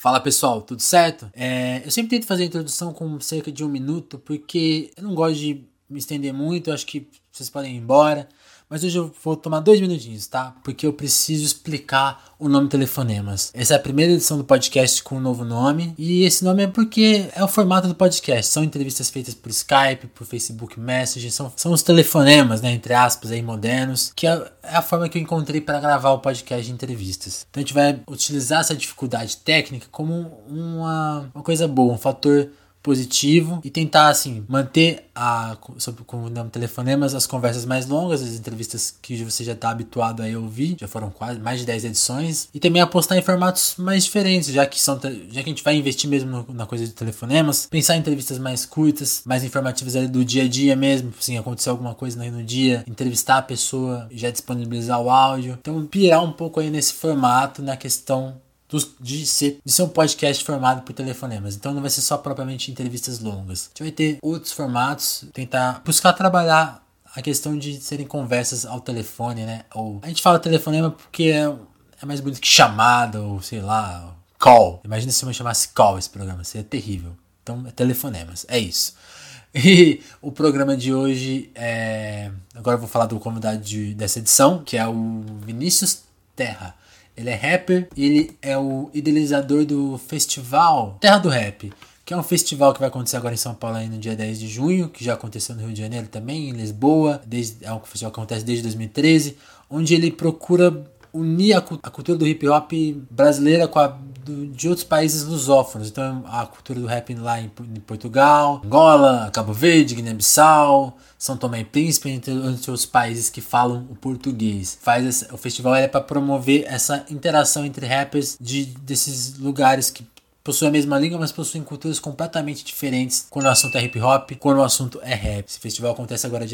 Fala pessoal, tudo certo? É, eu sempre tento fazer a introdução com cerca de um minuto, porque eu não gosto de me estender muito, acho que vocês podem ir embora. Mas hoje eu vou tomar dois minutinhos, tá? Porque eu preciso explicar o nome Telefonemas. Essa é a primeira edição do podcast com um novo nome. E esse nome é porque é o formato do podcast. São entrevistas feitas por Skype, por Facebook Messenger. São, são os telefonemas, né? Entre aspas, aí, modernos. Que é, é a forma que eu encontrei para gravar o podcast de entrevistas. Então a gente vai utilizar essa dificuldade técnica como uma, uma coisa boa, um fator positivo e tentar assim manter a sobre como nome telefonemas as conversas mais longas as entrevistas que você já está habituado a ouvir já foram quase mais de 10 edições e também apostar em formatos mais diferentes já que são já que a gente vai investir mesmo no, na coisa de telefonemas pensar em entrevistas mais curtas mais informativas ali do dia a dia mesmo assim aconteceu alguma coisa no dia entrevistar a pessoa já disponibilizar o áudio. Então pirar um pouco aí nesse formato na questão de ser, de ser um podcast formado por telefonemas. Então não vai ser só propriamente entrevistas longas. A gente vai ter outros formatos, tentar buscar trabalhar a questão de serem conversas ao telefone, né? Ou a gente fala telefonema porque é, é mais bonito que chamada, ou sei lá, call. Imagina se eu chamasse call esse programa, seria terrível. Então é telefonemas, é isso. E o programa de hoje é. Agora eu vou falar do convidado de, dessa edição, que é o Vinícius Terra. Ele é rapper e ele é o idealizador do festival Terra do Rap, que é um festival que vai acontecer agora em São Paulo aí no dia 10 de junho, que já aconteceu no Rio de Janeiro também, em Lisboa, desde, é um festival que acontece desde 2013, onde ele procura unir a, a cultura do hip hop brasileira com a do, de outros países lusófonos. Então, a cultura do rap lá em, em Portugal, Angola, Cabo Verde, Guiné-Bissau, São Tomé e Príncipe, entre, entre outros países que falam o português. Faz o festival é para promover essa interação entre rappers de, desses lugares que possuem a mesma língua, mas possuem culturas completamente diferentes quando o assunto é hip hop, quando o assunto é rap. Esse festival acontece agora,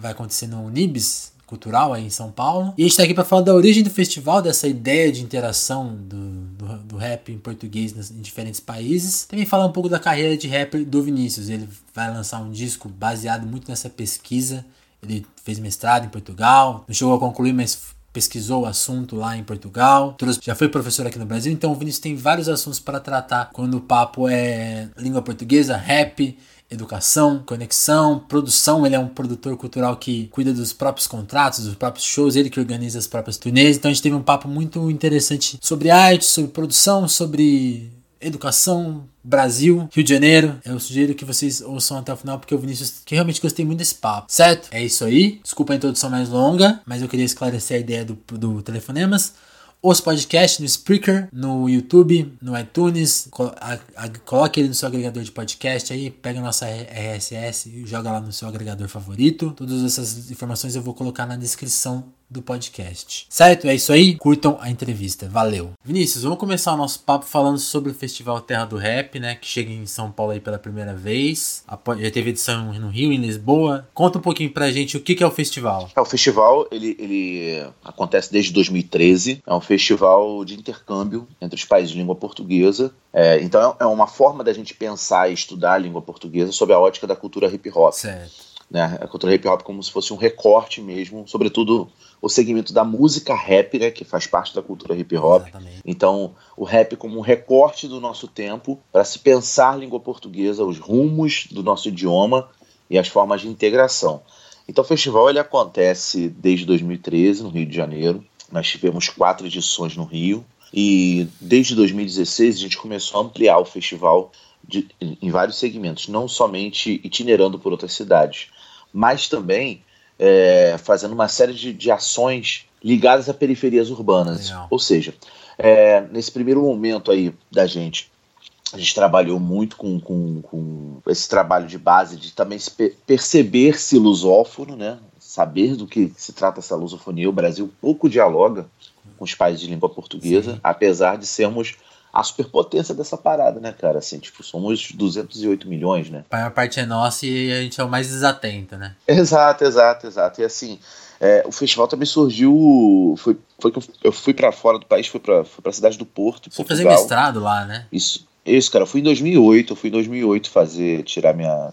vai acontecer no Nibs, cultural aí em São Paulo. E a gente está aqui para falar da origem do festival, dessa ideia de interação do, do, do rap em português nas, em diferentes países. Também falar um pouco da carreira de rapper do Vinícius. Ele vai lançar um disco baseado muito nessa pesquisa. Ele fez mestrado em Portugal, não chegou a concluir, mas pesquisou o assunto lá em Portugal, já foi professor aqui no Brasil, então o Vinícius tem vários assuntos para tratar quando o papo é língua portuguesa, rap, educação, conexão, produção. Ele é um produtor cultural que cuida dos próprios contratos, dos próprios shows, ele que organiza as próprias turnês. Então a gente teve um papo muito interessante sobre arte, sobre produção, sobre educação, Brasil, Rio de Janeiro. Eu sugiro que vocês ouçam até o final, porque o Vinícius, que realmente gostei muito desse papo, certo? É isso aí. Desculpa a introdução mais longa, mas eu queria esclarecer a ideia do, do Telefonemas os podcasts no Spreaker, no YouTube, no iTunes. Coloque ele no seu agregador de podcast aí, pega a nossa RSS e joga lá no seu agregador favorito. Todas essas informações eu vou colocar na descrição do podcast. Certo? É isso aí. Curtam a entrevista. Valeu. Vinícius, vamos começar o nosso papo falando sobre o Festival Terra do Rap, né? Que chega em São Paulo aí pela primeira vez. Já teve edição no Rio, em Lisboa. Conta um pouquinho pra gente o que, é o festival. É, o festival, ele, ele acontece desde 2013. É um festival de intercâmbio entre os países de língua portuguesa. É, então é uma forma da gente pensar e estudar a língua portuguesa sob a ótica da cultura hip hop. Certo. Né? A cultura hip hop como se fosse um recorte mesmo, sobretudo o segmento da música rap, né, que faz parte da cultura hip hop. Exatamente. Então, o rap como um recorte do nosso tempo para se pensar língua portuguesa, os rumos do nosso idioma e as formas de integração. Então, o festival ele acontece desde 2013 no Rio de Janeiro. Nós tivemos quatro edições no Rio e desde 2016 a gente começou a ampliar o festival de, em vários segmentos, não somente itinerando por outras cidades, mas também é, fazendo uma série de, de, ações ligadas a periferias urbanas. Legal. Ou seja, é, nesse primeiro momento aí da gente, a gente trabalhou muito com, com, com esse trabalho de base de também se perceber-se lusófono, né? saber do que se trata essa lusofonia. O Brasil pouco dialoga com os países de língua portuguesa, Sim. apesar de sermos a superpotência dessa parada, né, cara? Assim, tipo, somos 208 milhões, né? A maior parte é nossa e a gente é o mais desatento, né? Exato, exato, exato. E assim, é, o festival também surgiu. Foi, foi que eu fui para fora do país, fui pra, fui pra cidade do Porto. Você fazer mestrado lá, né? Isso, isso, cara. Eu fui em 2008, eu fui em 2008 fazer, tirar minha.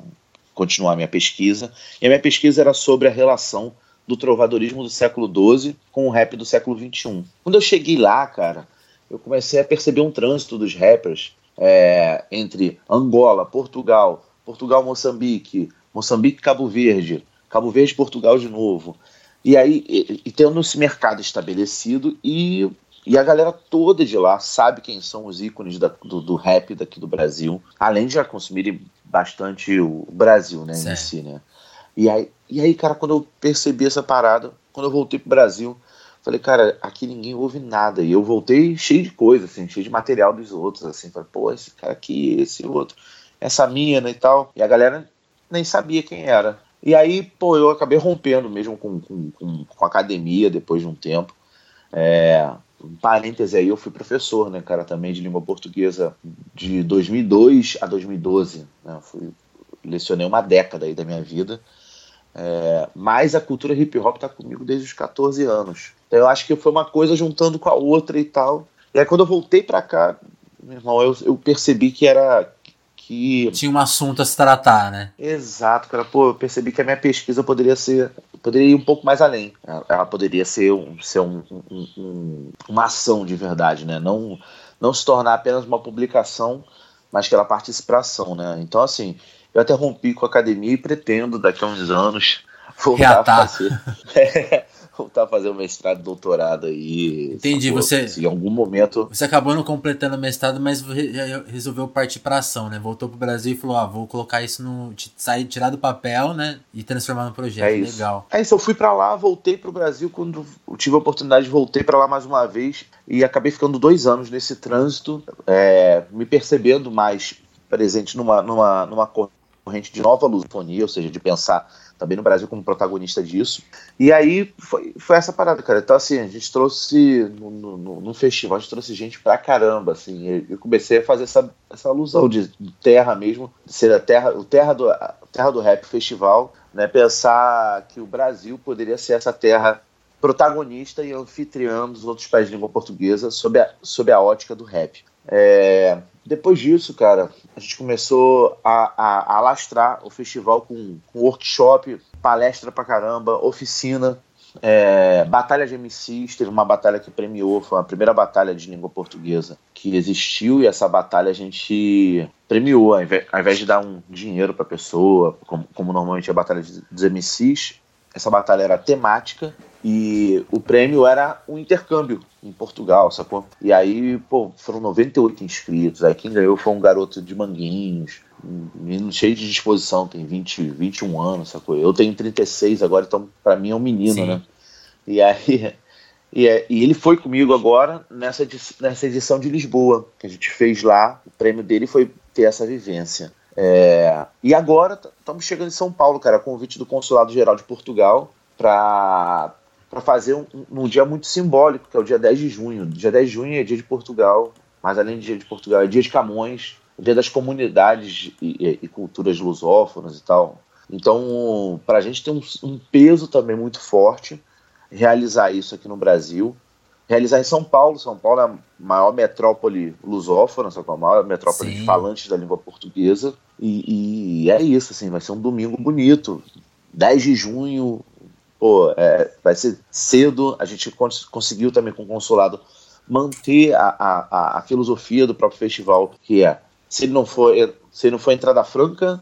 continuar minha pesquisa. E a minha pesquisa era sobre a relação do trovadorismo do século XII com o rap do século XXI. Quando eu cheguei lá, cara eu comecei a perceber um trânsito dos rappers é, entre Angola, Portugal, Portugal, Moçambique, Moçambique, Cabo Verde, Cabo Verde, Portugal de novo. E aí, e, e tendo esse mercado estabelecido e, e a galera toda de lá sabe quem são os ícones da, do, do, rap daqui do Brasil, além de já consumirem bastante o Brasil, né, certo. em si, né. E aí, e aí, cara, quando eu percebi essa parada, quando eu voltei pro Brasil, falei, cara, aqui ninguém ouve nada. E eu voltei cheio de coisa, assim, cheio de material dos outros, assim. Falei, pô, esse cara aqui, esse outro, essa mina e tal. E a galera nem sabia quem era. E aí, pô, eu acabei rompendo mesmo com, com, com, com a academia depois de um tempo. É, um parêntese aí, eu fui professor, né, cara, também de língua portuguesa de 2002 a 2012. Né, fui, lecionei uma década aí da minha vida. É, mas a cultura hip hop tá comigo desde os 14 anos. Então eu acho que foi uma coisa juntando com a outra e tal. E aí quando eu voltei para cá, meu irmão, eu, eu percebi que era que. Tinha um assunto a se tratar, né? Exato, cara. Pô, eu percebi que a minha pesquisa poderia ser. Poderia ir um pouco mais além. Ela poderia ser, um, ser um, um, um, uma ação de verdade, né? Não, não se tornar apenas uma publicação, mas que ela participe para ação, né? Então, assim, eu até rompi com a academia e pretendo, daqui a uns anos, voltar Reatar. a fazer. voltar a fazer o mestrado, doutorado aí. Entendi, sacou? você. em algum momento. Você acabou não completando o mestrado, mas resolveu partir para ação, né? Voltou pro Brasil e falou: ah, vou colocar isso no. sair, tirar do papel, né? E transformar no projeto. É isso. Legal. É isso, eu fui para lá, voltei pro Brasil quando tive a oportunidade, voltei para lá mais uma vez e acabei ficando dois anos nesse trânsito, é, me percebendo mais presente numa, numa, numa corrente de nova lusofonia, ou seja, de pensar também no Brasil como protagonista disso. E aí foi, foi essa parada, cara. Então, assim, a gente trouxe no, no, no festival, a gente trouxe gente pra caramba, assim. Eu comecei a fazer essa, essa alusão de, terra mesmo, ser a terra, o terra do, terra do rap festival, né? Pensar que o Brasil poderia ser essa terra protagonista e anfitriã dos outros países de língua portuguesa sob a, sob a ótica do rap. É, depois disso, cara, a gente começou a, a, a alastrar o festival com, com workshop, palestra pra caramba, oficina, é, batalha de MCs, teve uma batalha que premiou, foi a primeira batalha de língua portuguesa que existiu, e essa batalha a gente premiou, ao invés, ao invés de dar um dinheiro pra pessoa, como, como normalmente é a batalha dos MCs, essa batalha era temática e o prêmio era um intercâmbio em Portugal, sacou? E aí, pô, foram 98 inscritos. Aí quem ganhou foi um garoto de Manguinhos, um menino cheio de disposição, tem 20, 21 anos, sacou? Eu tenho 36 agora, então para mim é um menino, Sim. né? E aí. E, é, e, ele foi comigo agora nessa, nessa edição de Lisboa, que a gente fez lá. O prêmio dele foi ter essa vivência. É, e agora estamos chegando em São Paulo, cara, convite do Consulado Geral de Portugal para para fazer um, um, dia muito simbólico, que é o dia 10 de junho. Dia 10 de junho é dia de Portugal, mas além de dia de Portugal, é dia de Camões, dia das comunidades e, e, e culturas lusófonas e tal. Então, para a gente tem um, um, peso também muito forte realizar isso aqui no Brasil. Realizar em São Paulo. São Paulo é a maior metrópole lusófona, a maior metrópole Sim. de falantes da língua portuguesa. E, e, é isso, assim, vai ser um domingo bonito. 10 de junho, pô, é, vai ser cedo. A gente cons conseguiu também com o consulado manter a, a, a filosofia do próprio festival, que é se não for se ele não for entrada franca,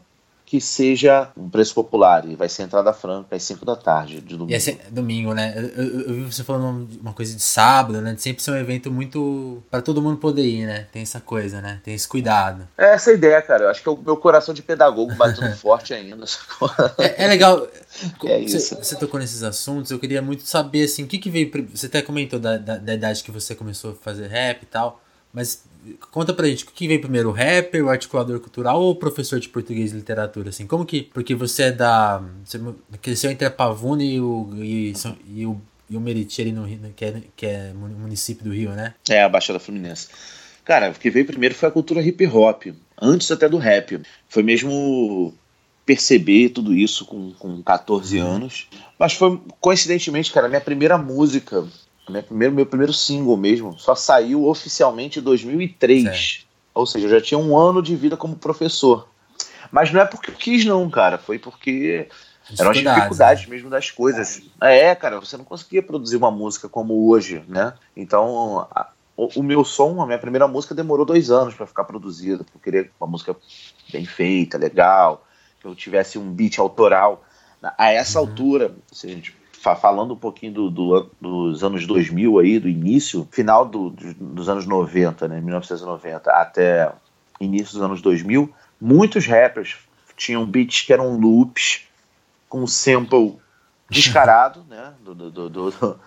que seja um preço popular e vai ser entrada franca às 5 da tarde de domingo. E é domingo, né? Eu, eu, eu, vi você falando uma coisa de sábado, né? De sempre ser um evento muito para todo mundo poder ir, né? Tem essa coisa, né? Tem esse cuidado. É essa a ideia, cara. Eu acho que é o meu coração de pedagogo batendo forte ainda. é, é, legal. É isso. Você, você, tocou nesses assuntos, eu queria muito saber assim, o que que veio. Você até comentou da, da, da idade que você começou a fazer rap e tal, mas Conta pra gente, o que veio primeiro, o rapper, o articulador cultural ou o professor de português e literatura, assim? Como que... Porque você é da... Você cresceu entre a Pavuna e o, e, e o, e o Meriti ali no Rio, que é, que é município do Rio, né? É, a Baixada Fluminense. Cara, o que veio primeiro foi a cultura hip hop, antes até do rap. Foi mesmo perceber tudo isso com, com 14 uhum. anos. Mas foi, coincidentemente, cara, minha primeira música meu primeiro, meu primeiro single mesmo só saiu oficialmente em 2003. Certo. Ou seja, eu já tinha um ano de vida como professor. Mas não é porque eu quis, não, cara. Foi porque eram as dificuldades né? mesmo das coisas. É, cara, você não conseguia produzir uma música como hoje, né? Então, a, o, o, meu som, a minha primeira música demorou dois anos para ficar produzida. Eu queria uma música bem feita, legal, que eu tivesse um beat autoral. A essa uhum. altura, se a gente falando um pouquinho do, do, dos anos 2000 aí, do início, final do, dos anos 90, né, 1990, até início dos anos 2000, muitos rappers tinham beats que eram loops com sample descarado, né, do, do,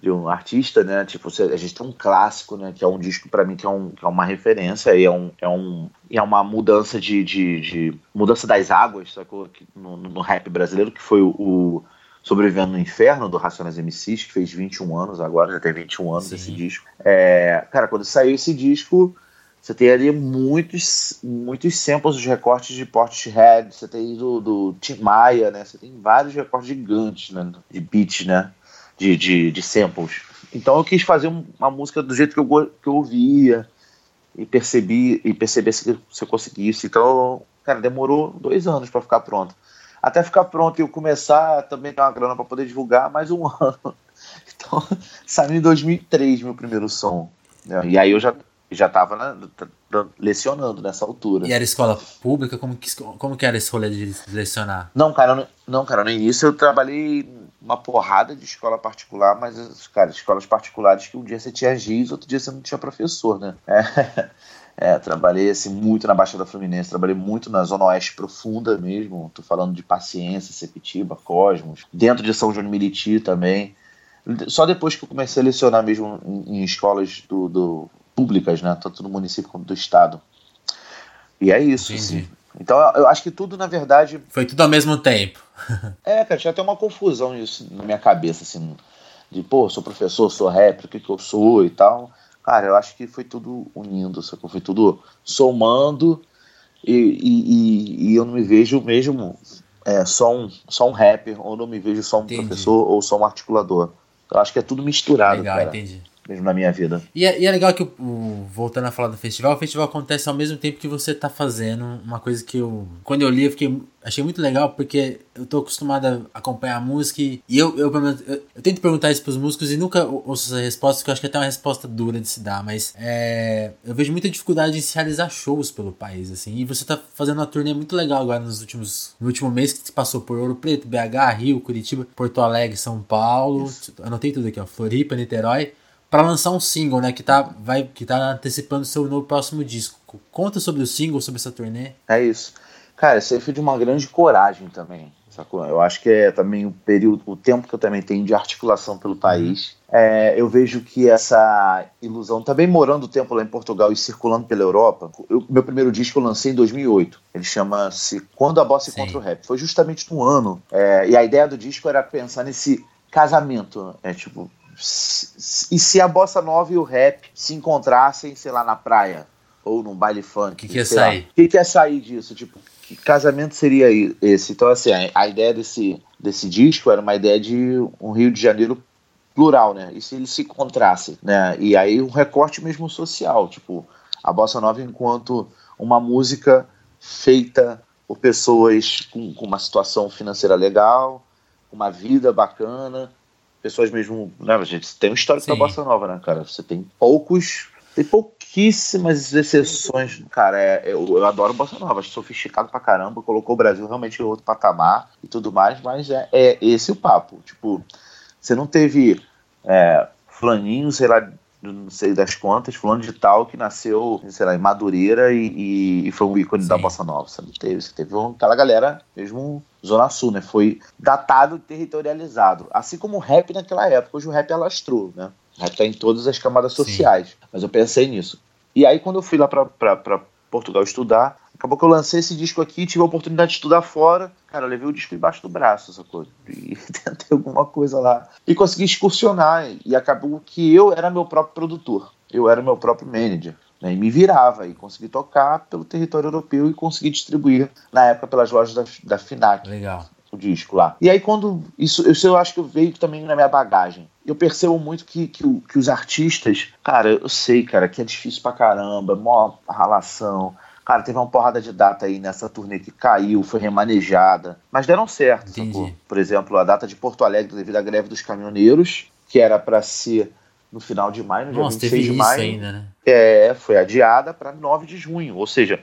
de um artista, né, tipo, a gente tem um clássico, né, que é um disco para mim que é, um, que é uma referência e é, um, é, um, é uma mudança de, de, de mudança das águas, sacou, no, no rap brasileiro, que foi o, o Sobrevivendo no Inferno, do Racionais MCs, que fez 21 anos agora, já tem 21 anos Sim. esse disco. É, cara, quando saiu esse disco, você tem ali muitos, muitos samples de recortes de Portishead, você tem do, do Tim Maia, né? Você tem vários recortes gigantes, né? De beats, né? De, de, de samples. Então eu quis fazer uma música do jeito que eu, que eu ouvia e percebi e perceber se, se eu conseguisse. Então, cara, demorou dois anos para ficar pronto até ficar pronto e eu começar também ter uma grana para poder divulgar mais um ano. Então, saiu em 2003 meu primeiro som. Né? E aí eu já já estava né, lecionando nessa altura. E era escola pública? Como que, como que era esse rolê de lecionar? Não, cara, não, cara, no início eu trabalhei uma porrada de escola particular, mas, cara, escolas particulares que um dia você tinha giz, outro dia você não tinha professor, né? É. É, trabalhei assim, muito na Baixada Fluminense, trabalhei muito na Zona Oeste Profunda mesmo. Tô falando de Paciência, Sepitiba, Cosmos, dentro de São João de Meriti também. Só depois que eu comecei a lecionar mesmo em, em escolas do, do, públicas, né? Tanto no município quanto do estado. E é isso, Assim. Então eu acho que tudo, na verdade. Foi tudo ao mesmo tempo. é, cara, tinha até uma confusão isso na minha cabeça, assim, de pô, sou professor, sou rapper, o que, que eu sou e tal. Cara, eu acho que foi tudo unindo, sacou? Foi tudo somando e, e, e eu não me vejo mesmo é, só, um, só um rapper, ou não me vejo só um entendi. professor ou só um articulador. Eu acho que é tudo misturado, Legal, cara. entendi mesmo na minha vida. E é, e é legal que, o, voltando a falar do festival, o festival acontece ao mesmo tempo que você tá fazendo uma coisa que eu, quando eu li, eu fiquei, achei muito legal, porque eu tô acostumado a acompanhar a música e eu, eu, eu, eu tento perguntar isso pros músicos e nunca ouço essa resposta, porque eu acho que é até uma resposta dura de se dar, mas é, eu vejo muita dificuldade em se realizar shows pelo país, assim, e você tá fazendo uma turnê muito legal agora nos últimos, no último mês que se passou por Ouro Preto, BH, Rio, Curitiba, Porto Alegre, São Paulo, isso. anotei tudo aqui, ó, Floripa, Niterói, para lançar um single, né? Que tá, vai, que tá antecipando seu novo próximo disco. Conta sobre o single, sobre essa turnê. É isso. Cara, isso aí foi de uma grande coragem também. Sacou? Eu acho que é também o período, o tempo que eu também tenho de articulação pelo país. Uhum. É, eu vejo que essa ilusão, também morando o tempo lá em Portugal e circulando pela Europa, eu, meu primeiro disco eu lancei em 2008. Ele chama-se Quando a Bossa Encontra o Rap. Foi justamente no ano. É, e a ideia do disco era pensar nesse casamento. É tipo, e se a bossa nova e o rap se encontrassem, sei lá, na praia ou num baile funk? O que, que ia sair? O que, que ia sair disso? Tipo, que casamento seria esse? Então, assim, a, ideia desse, desse disco era uma ideia de um Rio de Janeiro plural, né? E se ele se encontrasse, né? E aí um recorte mesmo social, tipo, a bossa nova enquanto uma música feita por pessoas com, com uma situação financeira legal, uma vida bacana, pessoas mesmo. Né, a gente tem um histórico Sim. da Bossa Nova, né, cara? Você tem poucos. Tem pouquíssimas exceções. Cara, é, eu, eu adoro Bossa Nova, acho sofisticado pra caramba, colocou o Brasil realmente em outro patamar e tudo mais, mas é, é esse o papo. Tipo, você não teve é, flaninho, sei lá, não sei das quantas, fulano de tal, que nasceu, sei lá, em Madureira e, e, foi um ícone Sim. da Bossa Nova. Você não teve, você teve aquela galera, mesmo Zona Sul, né? Foi datado e territorializado. Assim como o rap naquela época. Hoje o rap alastrou, né? O rap tá em todas as camadas sociais. Sim. Mas eu pensei nisso. E aí, quando eu fui lá pra Portugal estudar, acabou que eu lancei esse disco aqui, tive a oportunidade de estudar fora. Cara, eu levei o disco embaixo do braço, essa coisa. E tentei alguma coisa lá. E consegui excursionar. E acabou que eu era meu próprio produtor. Eu era meu próprio manager. Né, e me virava e consegui tocar pelo território europeu e consegui distribuir na época pelas lojas da, da Finac. Legal. O disco lá. E aí, quando. Isso, isso eu acho que veio também na minha bagagem. Eu percebo muito que, que, que os artistas. Cara, eu sei, cara, que é difícil pra caramba, mó ralação Cara, teve uma porrada de data aí nessa turnê que caiu, foi remanejada, mas deram certo. Por exemplo, a data de Porto Alegre devido à greve dos caminhoneiros, que era para ser no final de maio, no Nossa, dia 26 de maio. Ainda, né? É, foi adiada para 9 de junho, ou seja,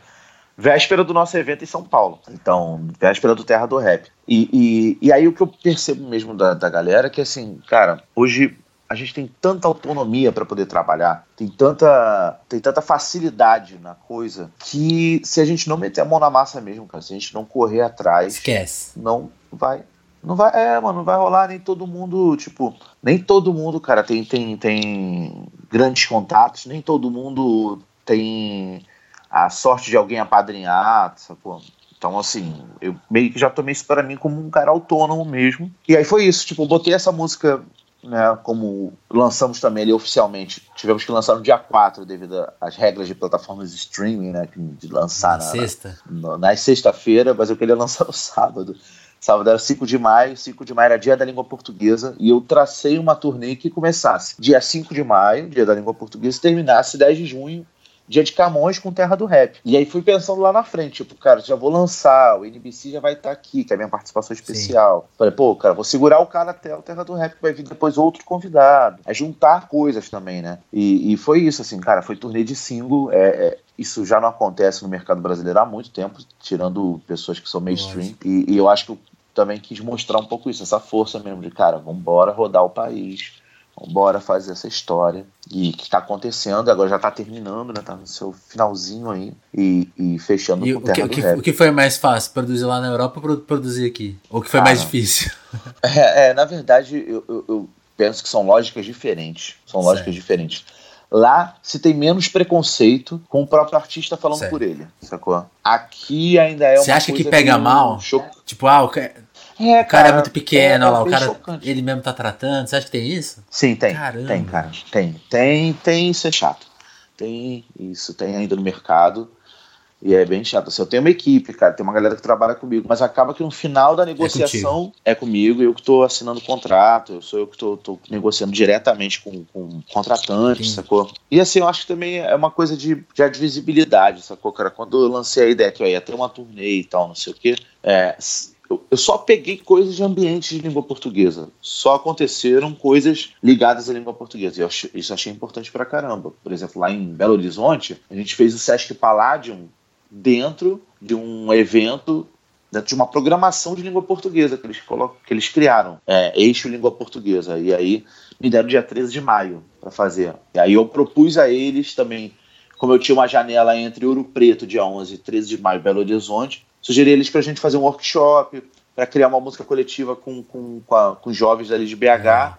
véspera do nosso evento em São Paulo. Então, véspera do Terra do Rap. E, e, e aí o que eu percebo mesmo da, da galera é que, assim, cara, hoje a gente tem tanta autonomia para poder trabalhar, tem tanta, tem tanta facilidade na coisa, que se a gente não meter a mão na massa mesmo, cara, se a gente não correr atrás. Esquece. Não vai. Não vai, é, mano, não vai rolar nem todo mundo, tipo, nem todo mundo, cara, tem, tem, tem grandes contatos, nem todo mundo tem a sorte de alguém apadrinhar, sacou? Então, assim, eu meio que já tomei isso para mim como um cara autônomo mesmo. E aí foi isso, tipo, botei essa música, né, como lançamos também ali oficialmente. Tivemos que lançar no dia 4 devido às regras de plataformas de streaming, né, de lançar na, na sexta. Na, na sexta-feira, mas eu queria lançar no sábado. Sábado era 5 de maio, 5 de maio era dia da língua portuguesa, e eu tracei uma turnê que começasse dia 5 de maio, dia da língua portuguesa, e terminasse 10 de junho, dia de Camões com Terra do Rap. E aí fui pensando lá na frente, tipo, cara, já vou lançar, o NBC já vai estar tá aqui, que é a minha participação especial. Sim. Falei, pô, cara, vou segurar o cara até o Terra do Rap, que vai vir depois outro convidado. É juntar coisas também, né? E, e foi isso, assim, cara, foi turnê de single, é, é, isso já não acontece no mercado brasileiro há muito tempo, tirando pessoas que são mainstream. E, e, eu acho que eu também quis mostrar um pouco isso, essa força mesmo de, cara, vambora rodar o país bora fazer essa história. E que está acontecendo, agora já está terminando, né? Tá no seu finalzinho aí e, e fechando e com o Terra que, do Rap. O que foi mais fácil, produzir lá na Europa ou produzir aqui? Ou o que foi ah, mais difícil? É, é na verdade, eu, eu, eu, penso que são lógicas diferentes. São certo. lógicas diferentes. Lá se tem menos preconceito com o próprio artista falando certo. por ele, sacou? Aqui ainda é Você acha que pega mal? Tipo, ah, o é, o cara, é muito pequeno, é, lá, o cara chocante. ele mesmo tá tratando. Você acha que tem isso? Sim, tem. Caramba. Tem, cara. Tem. Tem, tem, isso é chato. Tem isso, tem ainda no mercado. E é bem chato. Assim, eu tenho uma equipe, cara, tem uma galera que trabalha comigo, mas acaba que no final da negociação é, é comigo, eu que estou assinando o contrato, eu sou eu que estou negociando diretamente com, com o contratante, Sim. sacou? E assim, eu acho que também é uma coisa de, de visibilidade, sacou, cara? Quando eu lancei a ideia que eu ia ter uma turnê e tal, não sei o quê, é, eu só peguei coisas de ambiente de língua portuguesa. Só aconteceram coisas ligadas à língua portuguesa. E eu, isso achei importante pra caramba. Por exemplo, lá em Belo Horizonte, a gente fez o Sesc Palladium dentro de um evento, dentro de uma programação de língua portuguesa que eles, colocam, que eles criaram. É, Eixo Língua Portuguesa. E aí me deram dia 13 de maio para fazer. E aí eu propus a eles também, como eu tinha uma janela entre Ouro Preto, dia 11 e 13 de maio, Belo Horizonte, sugeri eles para a gente fazer um workshop, para criar uma música coletiva com, com, com, a, com os jovens ali de BH. Uhum.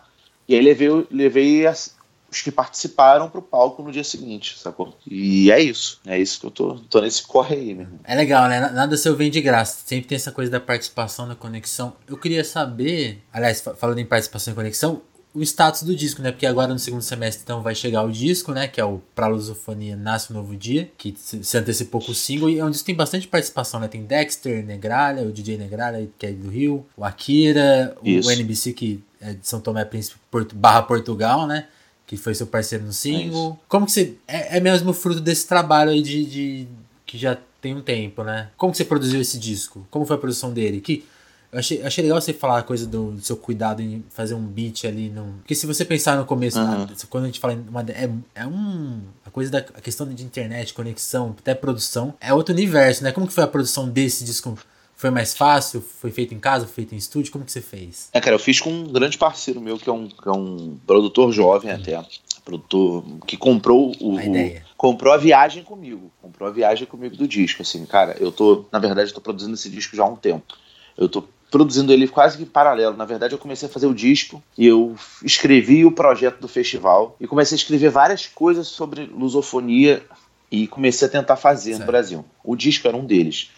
E aí levei, levei as, os que participaram pro palco no dia seguinte, sacou? E é isso. É isso que eu tô, tô nesse corre aí mesmo. É legal, né? Nada seu vem de graça. Sempre tem essa coisa da participação, da conexão. Eu queria saber, aliás, falando em participação e conexão, o status do disco, né? Porque agora no segundo semestre então vai chegar o disco, né? Que é o Pra Lusofonia Nasce um Novo Dia, que se antecipou com o single. E é um disco que tem bastante participação, né? Tem Dexter, Negralha, o DJ Negralha, que é do Rio, o Akira, o, o NBC, que é de São Tomé Príncipe Porto, barra Portugal, né? Que foi seu parceiro no single. É Como que você. É, é mesmo fruto desse trabalho aí de, de. que já tem um tempo, né? Como que você produziu esse disco? Como foi a produção dele? Que eu achei, achei legal você falar a coisa do, do, seu cuidado em fazer um beat ali. No... Porque se você pensar no começo, uhum. quando a gente fala uma, é, é um. A coisa da a questão de internet, conexão, até produção, é outro universo, né? Como que foi a produção desse disco? Foi mais fácil? Foi feito em casa? Foi feito em estúdio? Como que você fez? É, cara, eu fiz com um grande parceiro meu, que é um, que é um produtor jovem Sim. até. Produtor que comprou o, a ideia. Comprou a viagem comigo. Comprou a viagem comigo do disco. Assim, cara, eu tô. Na verdade, eu tô produzindo esse disco já há um tempo. Eu tô produzindo ele quase que em paralelo. Na verdade, eu comecei a fazer o disco e eu escrevi o projeto do festival e comecei a escrever várias coisas sobre lusofonia e comecei a tentar fazer certo. no Brasil. O disco era um deles.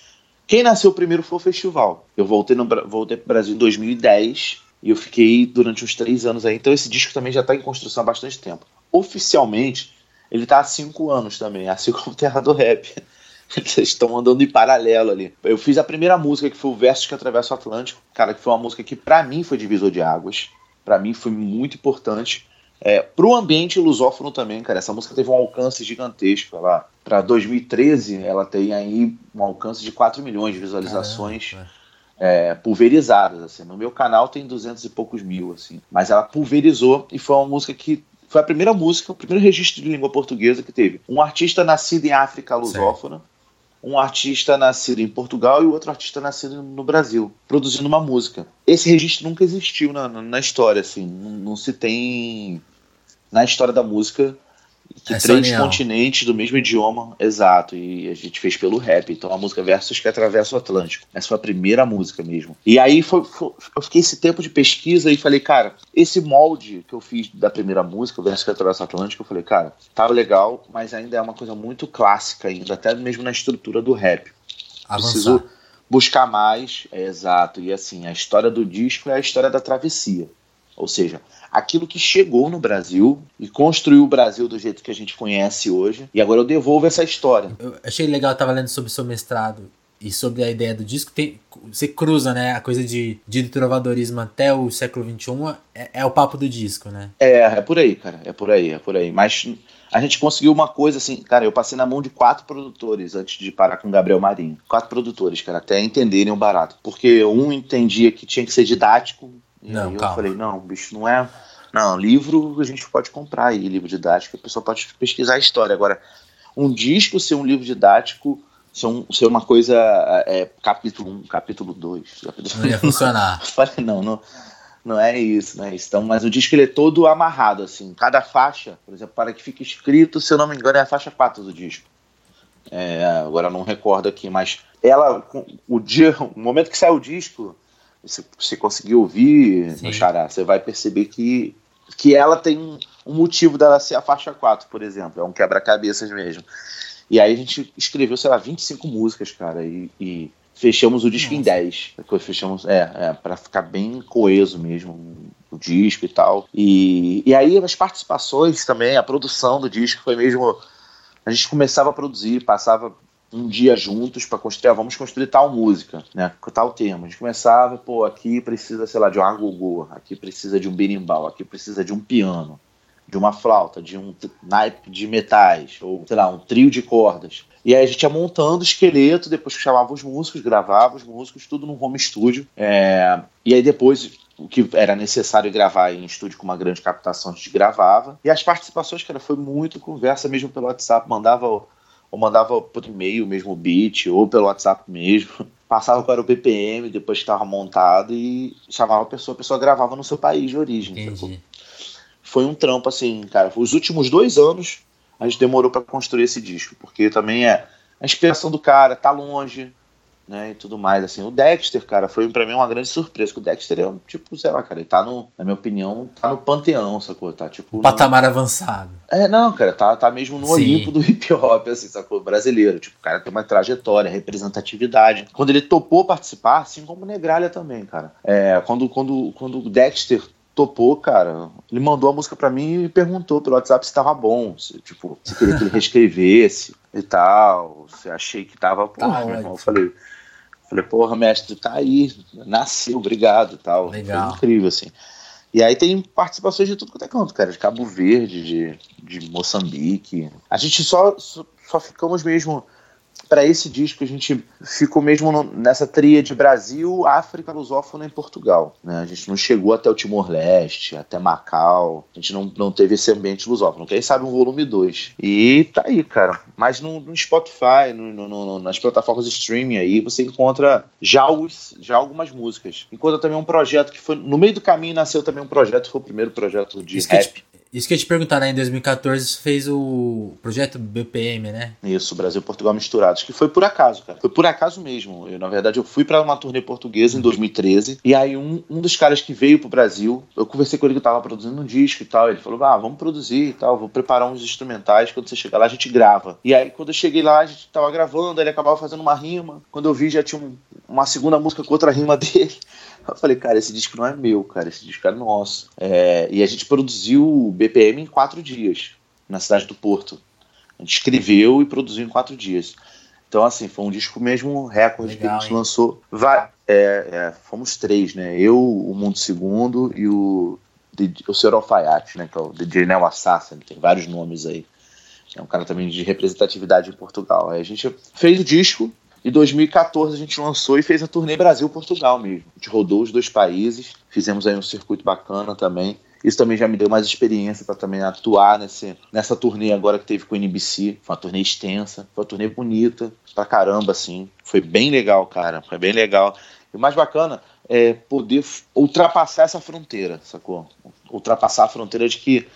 Quem nasceu primeiro foi o festival. Eu voltei, no, voltei para o Brasil em 2010 e eu fiquei durante uns três anos aí. Então esse disco também já está em construção há bastante tempo. Oficialmente, ele está há cinco anos também, assim como Terra do Rap. Eles estão andando em paralelo ali. Eu fiz a primeira música, que foi o Versos que Atravessa o Atlântico. Cara, que foi uma música que para mim foi divisor de águas. para mim foi muito importante. É, pro ambiente lusófono também, cara, essa música teve um alcance gigantesco. Ela, pra 2013, ela tem aí um alcance de 4 milhões de visualizações é, pulverizadas. Assim. No meu canal tem 200 e poucos mil, assim. Mas ela pulverizou e foi uma música que foi a primeira música, o primeiro registro de língua portuguesa que teve. Um artista nascido em África lusófona, certo. Um artista nascido em Portugal e outro artista nascido no Brasil, produzindo uma música. Esse registro nunca existiu na, na, na história, assim, não, não se tem na história da música que é três continentes do mesmo idioma, exato, e a gente fez pelo rap, então a música Versus que atravessa o Atlântico. Essa foi a primeira música mesmo. E aí foi, foi, eu fiquei esse tempo de pesquisa e falei, cara, esse molde que eu fiz da primeira música, Versus que atravessa o Atlântico, eu falei, cara, tá legal, mas ainda é uma coisa muito clássica ainda, até mesmo na estrutura do rap. Avançar. Preciso buscar mais, é exato, e assim, a história do disco é a história da travessia. Ou seja, aquilo que chegou no Brasil e construiu o Brasil do jeito que a gente conhece hoje. E agora eu devolvo essa história. Eu achei legal, eu tava lendo sobre o seu mestrado e sobre a ideia do disco, tem, você cruza, né? A coisa de, de trovadorismo até o século XXI é, é, o papo do disco, né? É, é por aí, cara. É por aí, é por aí. Mas a gente conseguiu uma coisa assim, cara, eu passei na mão de quatro produtores antes de parar com o Gabriel Marinho. Quatro produtores, cara, até entenderem o barato. Porque um entendia que tinha que ser didático, e não, aí calma. eu falei, não, bicho, não é. Não, livro a gente pode comprar aí, livro didático, a pessoa pode pesquisar a história. Agora, um disco ser um livro didático, ser, um, ser uma coisa. É, capítulo 1, capítulo 2. Não ia funcionar. falei, não, não. Não é isso, não é isso. Então, mas o disco ele é todo amarrado, assim. Cada faixa, por exemplo, para que fique escrito, se eu não me engano, é a faixa 4 do disco. É, agora não recordo aqui, mas ela, o dia, o momento que sai o disco, se você conseguir ouvir, no Xará, você vai perceber que, que ela tem um, motivo dela ser a faixa 4, por exemplo. É um quebra-cabeças mesmo. E aí a gente escreveu, sei lá, 25 músicas, cara, e, e fechamos o disco Nossa. em 10. Depois fechamos, é, é para ficar bem coeso mesmo o disco e tal. E, e aí as participações também, a produção do disco foi mesmo. A gente começava a produzir, passava um dia juntos para construir, ah, vamos construir tal música, né? Tal tema. A gente começava, pô, aqui precisa, sei lá, de um agogô, aqui precisa de um berimbau, aqui precisa de um piano, de uma flauta, de um naipe de metais, ou sei lá, um trio de cordas. E aí a gente ia montando o esqueleto, depois chamava os músicos, gravava os músicos, tudo no home studio. É... E aí depois o que era necessário gravar em estúdio com uma grande captação a gente gravava. E as participações, cara, foi muito conversa mesmo pelo WhatsApp, mandava ou mandava por e-mail mesmo o beat, ou pelo WhatsApp mesmo. Passava qual era o BPM, depois que estava montado e chamava a pessoa, a pessoa gravava no seu país de origem. Foi um trampo assim, cara. Os últimos dois anos a gente demorou para construir esse disco, porque também é a inspiração do cara, tá longe, né, e tudo mais, assim. O Dexter, cara, foi para mim uma grande surpresa, que o Dexter é um, tipo, sei lá, cara, ele tá no, na minha opinião, tá no panteão, sacou? Tá, tipo... Patamar avançado. É, não, cara, tá, tá mesmo no Sim. Olimpo do hip hop, assim, sacou? Brasileiro, tipo, o cara tem uma trajetória, representatividade. Quando ele topou participar, assim como o Negralha também, cara. É, quando, quando, quando o Dexter topou, cara. Ele mandou a música para mim e perguntou pelo WhatsApp se tava bom, se, tipo, se queria que ele reescrevesse e tal. Se achei que tava, pô, tá meu irmão, eu falei, Falei, porra, mestre, tá aí, nasceu, obrigado tal. Legal. Foi incrível, assim. E aí tem participações de tudo quanto é canto, cara, de Cabo Verde, de, de Moçambique. A gente só, só, só ficamos mesmo para esse disco a gente ficou mesmo no, nessa tríade Brasil, África, Lusófona e Portugal. Né? A gente não chegou até o Timor-Leste, até Macau. A gente não, não teve esse ambiente lusófono. Quem sabe um volume 2. E tá aí, cara. Mas no, no Spotify, no, no, nas plataformas de streaming aí, você encontra já, os, já algumas músicas. Encontra também um projeto que foi. No meio do caminho nasceu também um projeto, foi o primeiro projeto de Isso rap. Isso que eu ia te perguntar, né? Em 2014 fez o projeto BPM, né? Isso, Brasil Portugal Misturados, que foi por acaso, cara. Foi por acaso mesmo. Eu, na verdade, eu fui para uma turnê portuguesa em 2013. E aí, um, um dos caras que veio pro Brasil, eu conversei com ele que eu tava produzindo um disco e tal. Ele falou: Ah, vamos produzir e tal, vou preparar uns instrumentais. Quando você chegar lá, a gente grava. E aí, quando eu cheguei lá, a gente tava gravando, ele acabava fazendo uma rima. Quando eu vi, já tinha um, uma segunda música com outra rima dele. Eu falei, cara, esse disco não é meu, cara, esse disco é nosso. É, e a gente produziu o BPM em quatro dias, na cidade do Porto. A gente escreveu e produziu em quatro dias. Então, assim, foi um disco mesmo recorde Legal, que a gente hein? lançou. Vai, é, é, fomos três, né? Eu, o Mundo Segundo e o, o Sr. Alfaiate, né? Que é o DJ Neo Assassin, tem vários nomes aí. É um cara também de representatividade em Portugal. Aí a gente fez o disco, e 2014 a gente lançou e fez a turnê Brasil-Portugal mesmo. A gente rodou os dois países, fizemos aí um circuito bacana também. Isso também já me deu mais experiência para também atuar nesse, nessa turnê agora que teve com o NBC. Foi uma turnê extensa, foi uma turnê bonita, pra caramba, assim. Foi bem legal, cara. Foi bem legal. E o mais bacana é poder ultrapassar essa fronteira, sacou? Ultrapassar a fronteira de que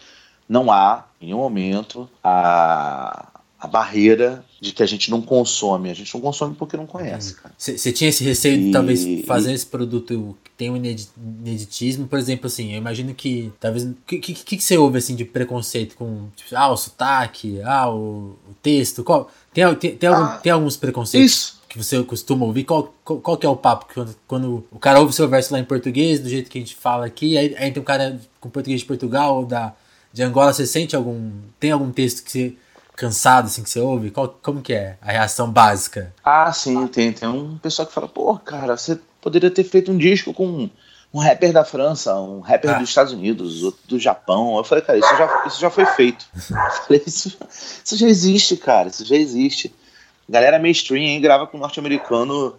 não há, em nenhum momento, a, a barreira de que a gente não consome. A gente não consome porque não conhece, Você tinha esse receio de talvez fazer e... esse produto que tem um ineditismo, por exemplo, assim, eu imagino que talvez. O que, que, que, você ouve assim de preconceito com tipo, ah, o sotaque, ah, o, o texto? Qual, tem, tem, tem, algum, ah, tem alguns preconceitos? Isso que você costuma ouvir? Qual, qual, qual, que é o papo? Quando, quando o cara ouve seu verso lá em português, do jeito que a gente fala aqui, aí, aí tem um cara com português de Portugal ou da, de Angola, você sente algum. Tem algum texto que você cansado, assim, que você ouve? Qual, como que é a reação básica? Ah, sim, tem. Tem um pessoal que fala, pô, cara, você poderia ter feito um disco com um rapper da França, um rapper ah. dos Estados Unidos, outro do Japão. Eu falei, cara, isso já, isso já foi feito. Eu falei, isso, isso já existe, cara, isso já existe. Galera mainstream, hein, grava com norte-americano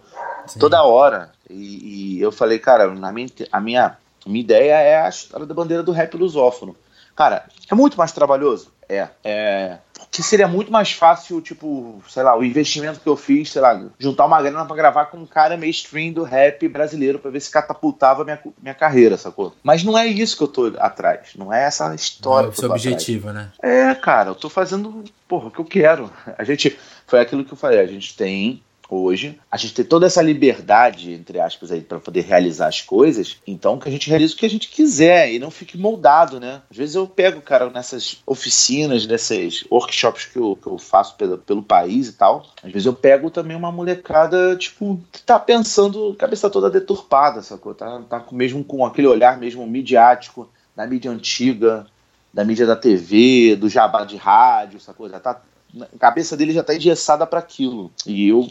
toda hora. E, e, eu falei, cara, na minha, a minha, minha ideia é a história da bandeira do rap lusófono. Cara, é muito mais trabalhoso? É. é que seria muito mais fácil, tipo, sei lá, o investimento que eu fiz, sei lá, juntar uma grana para gravar com um cara mainstream do rap brasileiro para ver se catapultava minha, minha carreira, sacou? Mas não é isso que eu tô atrás, não é essa história. Não é o seu objetivo, atrás. né? É, cara, eu tô fazendo, porra, o que eu quero. A gente, foi aquilo que eu falei, a gente tem hoje, a gente tem toda essa liberdade, entre aspas, aí, para poder realizar as coisas, então que a gente realiza o que a gente quiser e não fique moldado, né? Às vezes eu pego, cara, nessas oficinas, nesses workshops que eu, que eu faço pelo, pelo país e tal, às vezes eu pego também uma molecada, tipo, que tá pensando, cabeça toda deturpada, sacou? Tá, tá mesmo com aquele olhar mesmo midiático da mídia antiga, da mídia da TV, do jabá de rádio, sacou? Já tá a cabeça dele já tá engessada para aquilo. E eu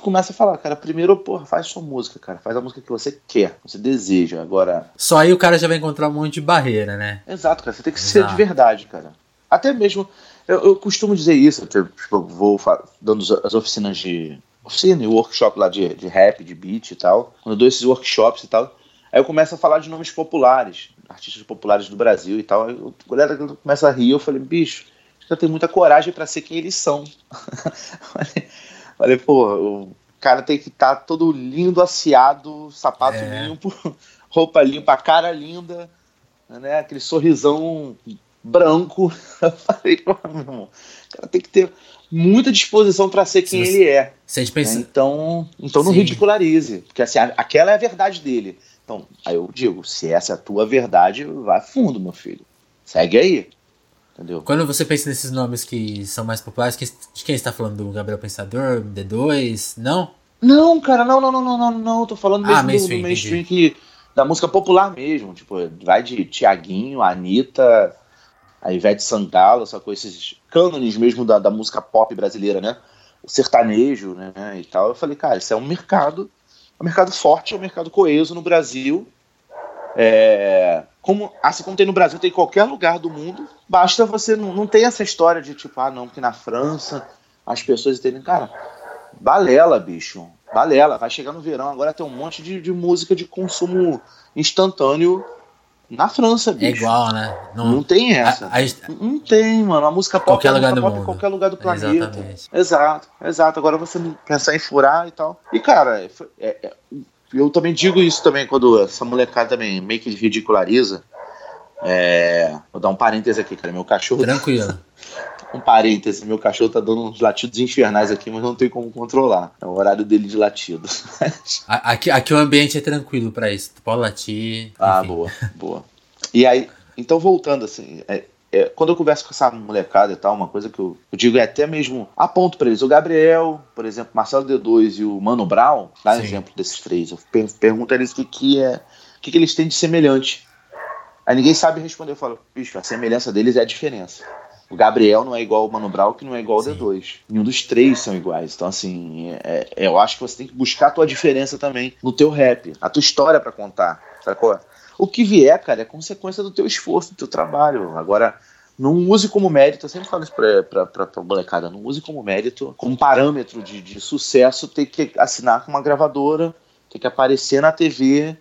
começo a falar, cara, primeiro, porra, faz sua música, cara. Faz a música que você quer, você deseja. Agora. Só aí o cara já vai encontrar um monte de barreira, né? Exato, cara. Você tem que Exato. ser de verdade, cara. Até mesmo. Eu, eu costumo dizer isso, tipo, eu vou dando as oficinas de. Oficina e workshop lá de, de rap, de beat e tal. Quando eu dou esses workshops e tal. Aí eu começo a falar de nomes populares, artistas populares do Brasil e tal. Aí a galera começa a rir, eu falei, bicho já tem muita coragem para ser quem eles são. falei, falei, pô, o cara tem que estar tá todo lindo, aciado, sapato é. limpo, roupa limpa, cara linda, né? Aquele sorrisão branco. falei, pô, meu irmão, o cara tem que ter muita disposição para ser quem ele é. Pensa... Então, então não Sim. ridicularize, porque assim, aquela é a verdade dele. Então, aí eu digo, se essa é a tua verdade, vai fundo, meu filho. Segue aí. Entendeu? Quando você pensa nesses nomes que são mais populares, de quem está falando? Do Gabriel Pensador, D2? Não? Não, cara, não, não, não, não, não, não. Tô falando mesmo ah, mainstream, do, do mainstream que, da música popular mesmo. Tipo, vai de Tiaguinho, Anitta, a Ivete Sangalo, só com esses cânones mesmo da, da música pop brasileira, né? O sertanejo, né? E tal. Eu falei, cara, isso é um mercado, é um mercado forte, é um mercado coeso no Brasil. É, como, assim como tem no Brasil, tem em qualquer lugar do mundo. Basta você não, não tem essa história de tipo, ah, não, porque na França as pessoas entendem. Cara, balela, bicho. Balela. Vai chegar no verão, agora tem um monte de, de música de consumo instantâneo na França, é bicho. É igual, né? Não, não tem essa. A, a, não tem, mano. A música pop qualquer é lugar do mundo. em qualquer lugar do planeta. Exatamente. Exato, exato. Agora você pensar em furar e tal. E, cara, é, é, eu também digo isso também quando essa molecada também meio que ridiculariza. É, vou dar um parêntese aqui, cara. Meu cachorro. Tranquilo. um parêntese, meu cachorro tá dando uns latidos infernais aqui, mas não tem como controlar. É o horário dele de latido. aqui, aqui o ambiente é tranquilo para isso. Tu pode latir. Ah, boa, boa. E aí, então voltando assim, é, é, quando eu converso com essa molecada e tal, uma coisa que eu, eu digo é até mesmo aponto para eles. O Gabriel, por exemplo, Marcelo D2 e o Mano Brown, dá um exemplo desses três. Eu per pergunto a eles o que, que é, o que, que eles têm de semelhante. Aí ninguém sabe responder. Eu falo, bicho, a semelhança deles é a diferença. O Gabriel não é igual ao Mano Brown, que não é igual ao D2. Nenhum dos três são iguais. Então, assim, é, é, eu acho que você tem que buscar a tua diferença também no teu rap, a tua história para contar, sacou? O que vier, cara, é consequência do teu esforço, do teu trabalho. Agora, não use como mérito, eu sempre falo isso pra, pra, pra, pra molecada, não use como mérito, como parâmetro de, de sucesso, ter que assinar com uma gravadora, ter que aparecer na TV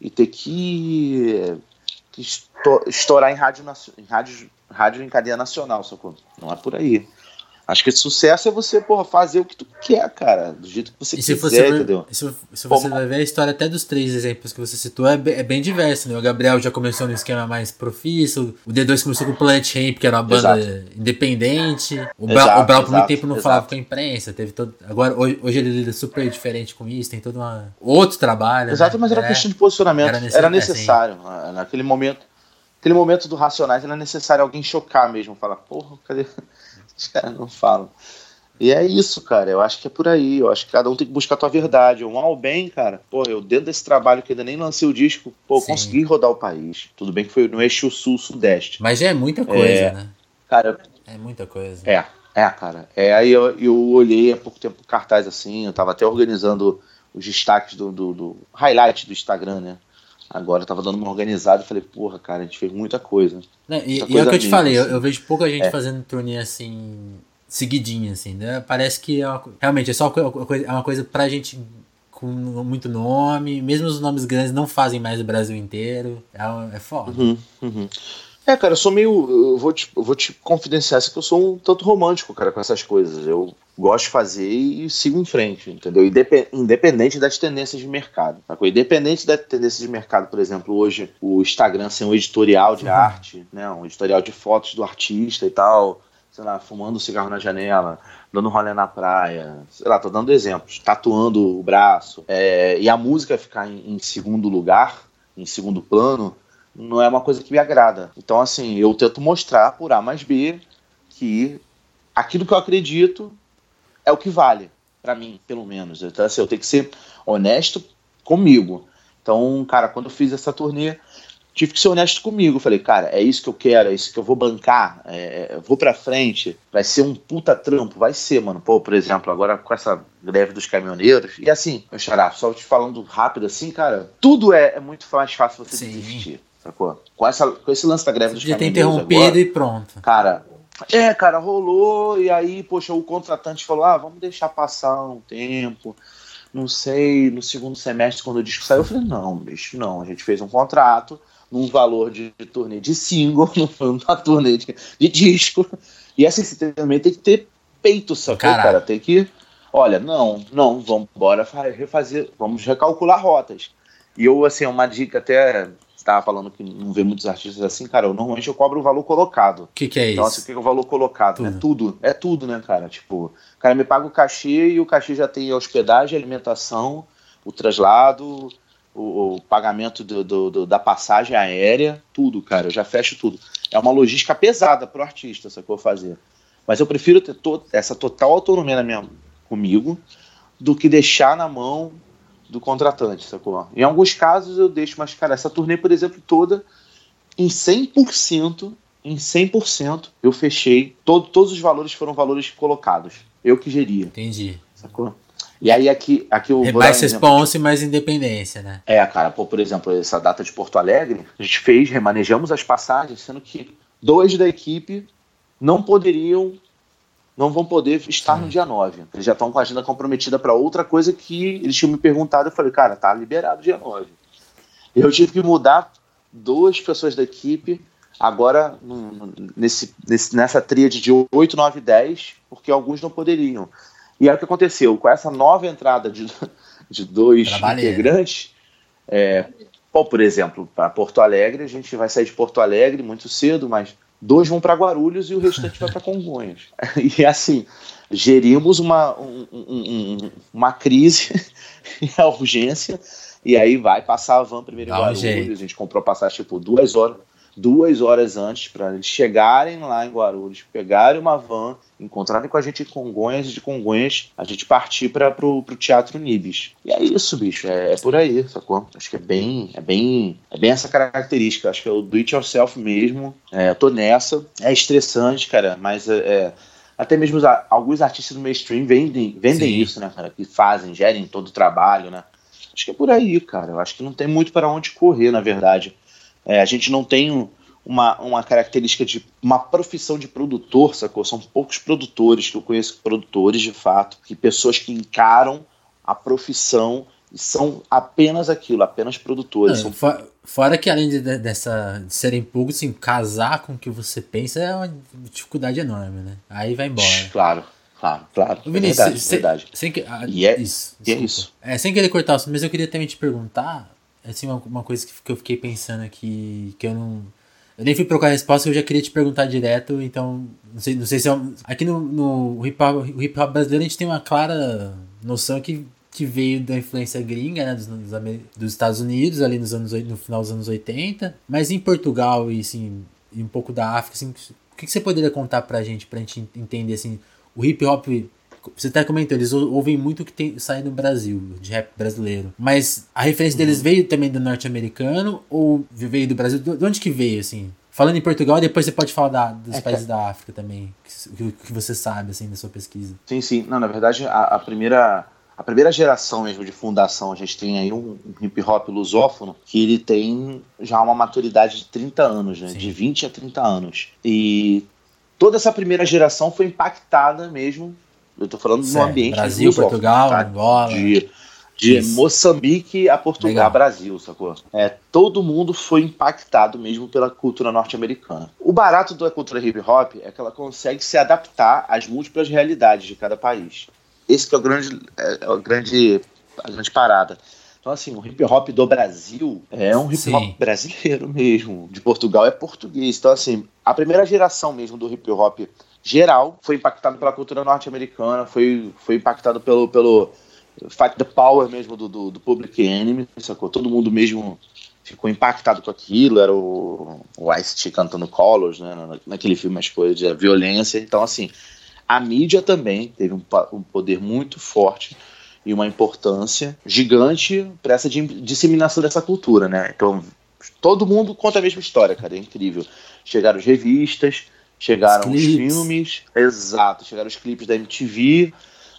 e ter que que estourar em rádio, em rádio, rádio em cadeia nacional, sacou? Não é por aí. Acho que sucesso é você, porra, fazer o que tu quer, cara. Do jeito que você e quiser, você entendeu? Se, se você vai ver a história até dos três exemplos que você citou, é bem, é bem diversa, né? O Gabriel já começou no esquema mais profício, o D2 começou com o Planet Ramp, que era uma banda exato. independente. O Brau, o Brau por muito tempo não exato. falava com a imprensa. Teve todo, agora, hoje, hoje ele lida super diferente com isso, tem todo uma, outro trabalho. Exato, né? mas era é, questão de posicionamento. Era, necess, era necessário. É, naquele momento. Aquele momento do Racionais era necessário alguém chocar mesmo, falar, porra, cadê? Os caras não falam. E é isso, cara. Eu acho que é por aí. Eu acho que cada um tem que buscar a tua verdade. O mal ou bem, cara, pô, eu dentro desse trabalho que ainda nem lancei o disco, pô, consegui rodar o país. Tudo bem que foi no eixo sul-sudeste. Mas já é muita coisa, é, né? Cara. É muita coisa. É, é, cara. É, aí eu, eu olhei há pouco tempo cartaz assim, eu tava até organizando os destaques do, do, do highlight do Instagram, né? Agora eu tava dando uma organizada e falei, porra, cara, a gente fez muita coisa. Né? E, muita e é o que eu te falei, assim. eu, eu, vejo pouca gente é. fazendo turnê assim, seguidinha, assim, né? Parece que é uma, realmente é só uma coisa, é uma coisa pra gente com muito nome, mesmo os nomes grandes não fazem mais o Brasil inteiro. É, é foda. Uhum, uhum. É, cara, eu sou meio. Eu vou te, eu vou te confidenciar que eu sou um tanto romântico, cara, com essas coisas. Eu gosto de fazer e sigo em frente, entendeu? Independente das tendências de mercado. Tá? Independente da tendência de mercado, por exemplo, hoje o Instagram ser um editorial de uhum. arte, né? Um editorial de fotos do artista e tal, sei lá, fumando cigarro na janela, dando rolê na praia, sei lá, tô dando exemplos, tatuando o braço, é, e a música ficar em, em segundo lugar, em segundo plano, não é uma coisa que me agrada. Então, assim, eu tento mostrar por A mais B que aquilo que eu acredito é o que vale, para mim, pelo menos. Então, assim, eu tenho que ser honesto comigo. Então, cara, quando eu fiz essa turnê, tive que ser honesto comigo. Falei, cara, é isso que eu quero, é isso que eu vou bancar, é, vou pra frente, vai ser um puta trampo, vai ser, mano. Pô, por exemplo, agora com essa greve dos caminhoneiros. E assim, meu xará, só te falando rápido assim, cara, tudo é, é muito mais fácil você Sim. desistir. Sacou? Com, essa, com esse lance da greve dos caminhoneiros. ter interrompido agora, e pronto. Cara, é, cara, rolou, e aí, poxa, o contratante falou: ah, vamos deixar passar um tempo. Não sei, no segundo semestre, quando o disco saiu, eu falei: não, bicho, não. A gente fez um contrato num valor de, de turnê de single, numa turnê de, de, disco. E assim, você também tem que ter peito, sacou, cara? Tem que. Olha, não, não, vamos embora refazer, vamos recalcular rotas. E eu, assim, uma dica até estava falando que não vê muitos artistas assim, cara, eu, normalmente eu cobro o valor colocado. O que, que é então, isso? Então, assim, o que é o valor colocado? Tudo. É tudo. É tudo, né, cara? Tipo, o cara me paga o cachê e o cachê já tem a hospedagem, a alimentação, o traslado, o, o pagamento do, do, do, da passagem aérea, tudo, cara. Eu já fecho tudo. É uma logística pesada pro artista, essa que eu fazer. Mas eu prefiro ter to essa total autonomia na minha, comigo do que deixar na mão do contratante, sacou? Em alguns casos eu deixo, mas, cara, essa turnê, por exemplo, toda, em 100%, em 100%, eu fechei. Todo, todos os valores foram valores colocados. Eu que geria. Entendi. Sacou? E aí aqui, aqui o. É mais response e mais independência, né? É, cara, pô, por exemplo, essa data de Porto Alegre, a gente fez, remanejamos as passagens, sendo que dois da equipe não poderiam não vão poder estar Sim. no dia 9. Eles já estão com a agenda comprometida para outra coisa que eles tinham me perguntado. Eu falei, cara, tá liberado dia 9. Eu tive que mudar duas pessoas da equipe agora nesse, nesse, nessa tríade de 8, 9 e 10, porque alguns não poderiam. E aí o que aconteceu? Com essa nova entrada de, de dois integrantes, é, por exemplo, para Porto Alegre, a gente vai sair de Porto Alegre muito cedo, mas dois vão para Guarulhos e o restante vai para Congonhas. E assim, gerimos uma, um, um, uma crise e a urgência, e aí vai passar a van primeiro em Guarulhos, a gente comprou passagem tipo duas horas, duas horas antes para eles chegarem lá em Guarulhos, pegarem uma van, encontrarem com a gente em Congonhas e de Congonhas a gente partir para pro, pro Teatro Nibis. E é isso, bicho, é, é, por aí, sacou? Acho que é bem, é bem, é bem essa característica. Acho que é o do it yourself mesmo. É, eu tô nessa. É estressante, cara, mas é, é até mesmo os, alguns artistas do mainstream vendem, vendem isso, né, cara? Que fazem, gerem todo o trabalho, né? Acho que é por aí, cara. Eu acho que não tem muito para onde correr, na verdade. É, a gente não tem uma, uma característica de uma profissão de produtor, sacou? São poucos produtores que eu conheço, produtores de fato, que pessoas que encaram a profissão são apenas aquilo, apenas produtores. Não, são... for, fora que além de, dessa, de serem públicos, assim, casar com o que você pensa é uma dificuldade enorme, né? Aí vai embora. Claro. Claro, claro. É Vinícius, é verdade, sem, verdade. Sem, que, ah, e é isso. E é isso. É, sem querer cortar, mas eu queria também te perguntar, assim, uma, uma coisa que, que eu fiquei pensando aqui, que eu não eu nem fui procurar a resposta, eu já queria te perguntar direto, então não sei, não sei se é um, aqui no, no hip hop, hip hop brasileiro a gente tem uma clara noção que que veio da influência gringa, né, dos, dos, Estados Unidos, ali nos anos, no final dos anos 80, mas em Portugal e, assim, e um pouco da África, assim, o que, que você poderia contar pra gente, pra gente entender, assim, o hip hop você até comentou, eles ouvem muito o que tem, sai no Brasil, de rap brasileiro. Mas a referência uhum. deles veio também do norte-americano ou veio do Brasil? De onde que veio, assim? Falando em Portugal, depois você pode falar da, dos é, países da África também, que, que você sabe, assim, da sua pesquisa. Sim, sim. Não, na verdade, a, a primeira a primeira geração mesmo de fundação, a gente tem aí um, um hip hop lusófono que ele tem já uma maturidade de 30 anos, né? Sim. De 20 a 30 anos. E toda essa primeira geração foi impactada mesmo eu tô falando certo. no ambiente Brasil, Portugal, tá? Angola. De, de Moçambique a Portugal, Legal. Brasil, sacou? É, todo mundo foi impactado mesmo pela cultura norte-americana. O barato da cultura hip hop é que ela consegue se adaptar às múltiplas realidades de cada país. Esse que é o grande, é, é o grande, a grande parada. Então, assim, o hip hop do Brasil é um hip hop Sim. brasileiro mesmo. De Portugal é português. Então, assim, a primeira geração mesmo do hip hop geral foi impactado pela cultura norte-americana, foi, foi impactado pelo, pelo Fight the Power mesmo do, do, do Public Enemy, sacou? Todo mundo mesmo ficou impactado com aquilo, era o, o Ice-T cantando Colors, né, naquele filme as coisas de violência, então assim, a mídia também teve um, um poder muito forte e uma importância gigante para essa disseminação dessa cultura, né, então todo mundo conta a mesma história, cara, é incrível. Chegaram as revistas, Chegaram os, os filmes, exato, chegaram os clipes da MTV,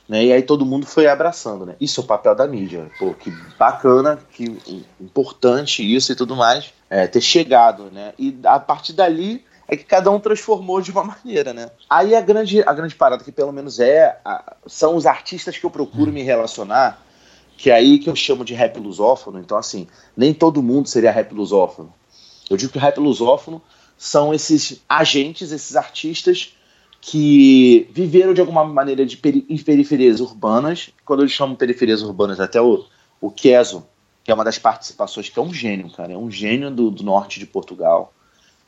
né? E aí todo mundo foi abraçando, né? Isso é o papel da mídia. Pô, que bacana, que importante isso e tudo mais, é, ter chegado, né? E a partir dali é que cada um transformou de uma maneira, né? Aí a grande, a grande parada que pelo menos é, a, são os artistas que eu procuro me relacionar, que é aí que eu chamo de rap lusófono. Então, assim, nem todo mundo seria rap lusófono. Eu digo que rap lusófono são esses agentes, esses artistas que viveram de alguma maneira de peri em periferias urbanas. Quando eles chamam periferias urbanas, até o, o Keso, que é uma das participações, que é um gênio, cara, é um gênio do, do norte de Portugal.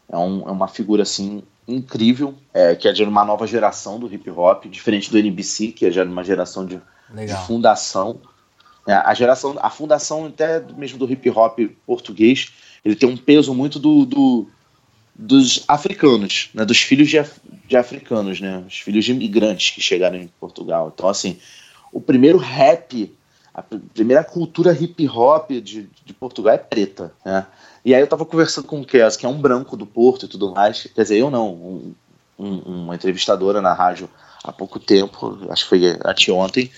É, um, é, uma figura assim incrível, é, que é de uma nova geração do hip hop, diferente do NBC, que é já uma geração de, de fundação. É, a geração, a fundação até mesmo do hip hop português, ele tem um peso muito do, do dos africanos, né, dos filhos de, de africanos, né, os filhos de imigrantes que chegaram em Portugal. Então, assim, o primeiro rap, a primeira cultura hip hop de, de Portugal é preta, né? E aí eu tava conversando com o Kes, que é um branco do Porto e tudo mais, quer dizer, eu não, um, um, uma entrevistadora na rádio há pouco tempo, acho que foi anteontem,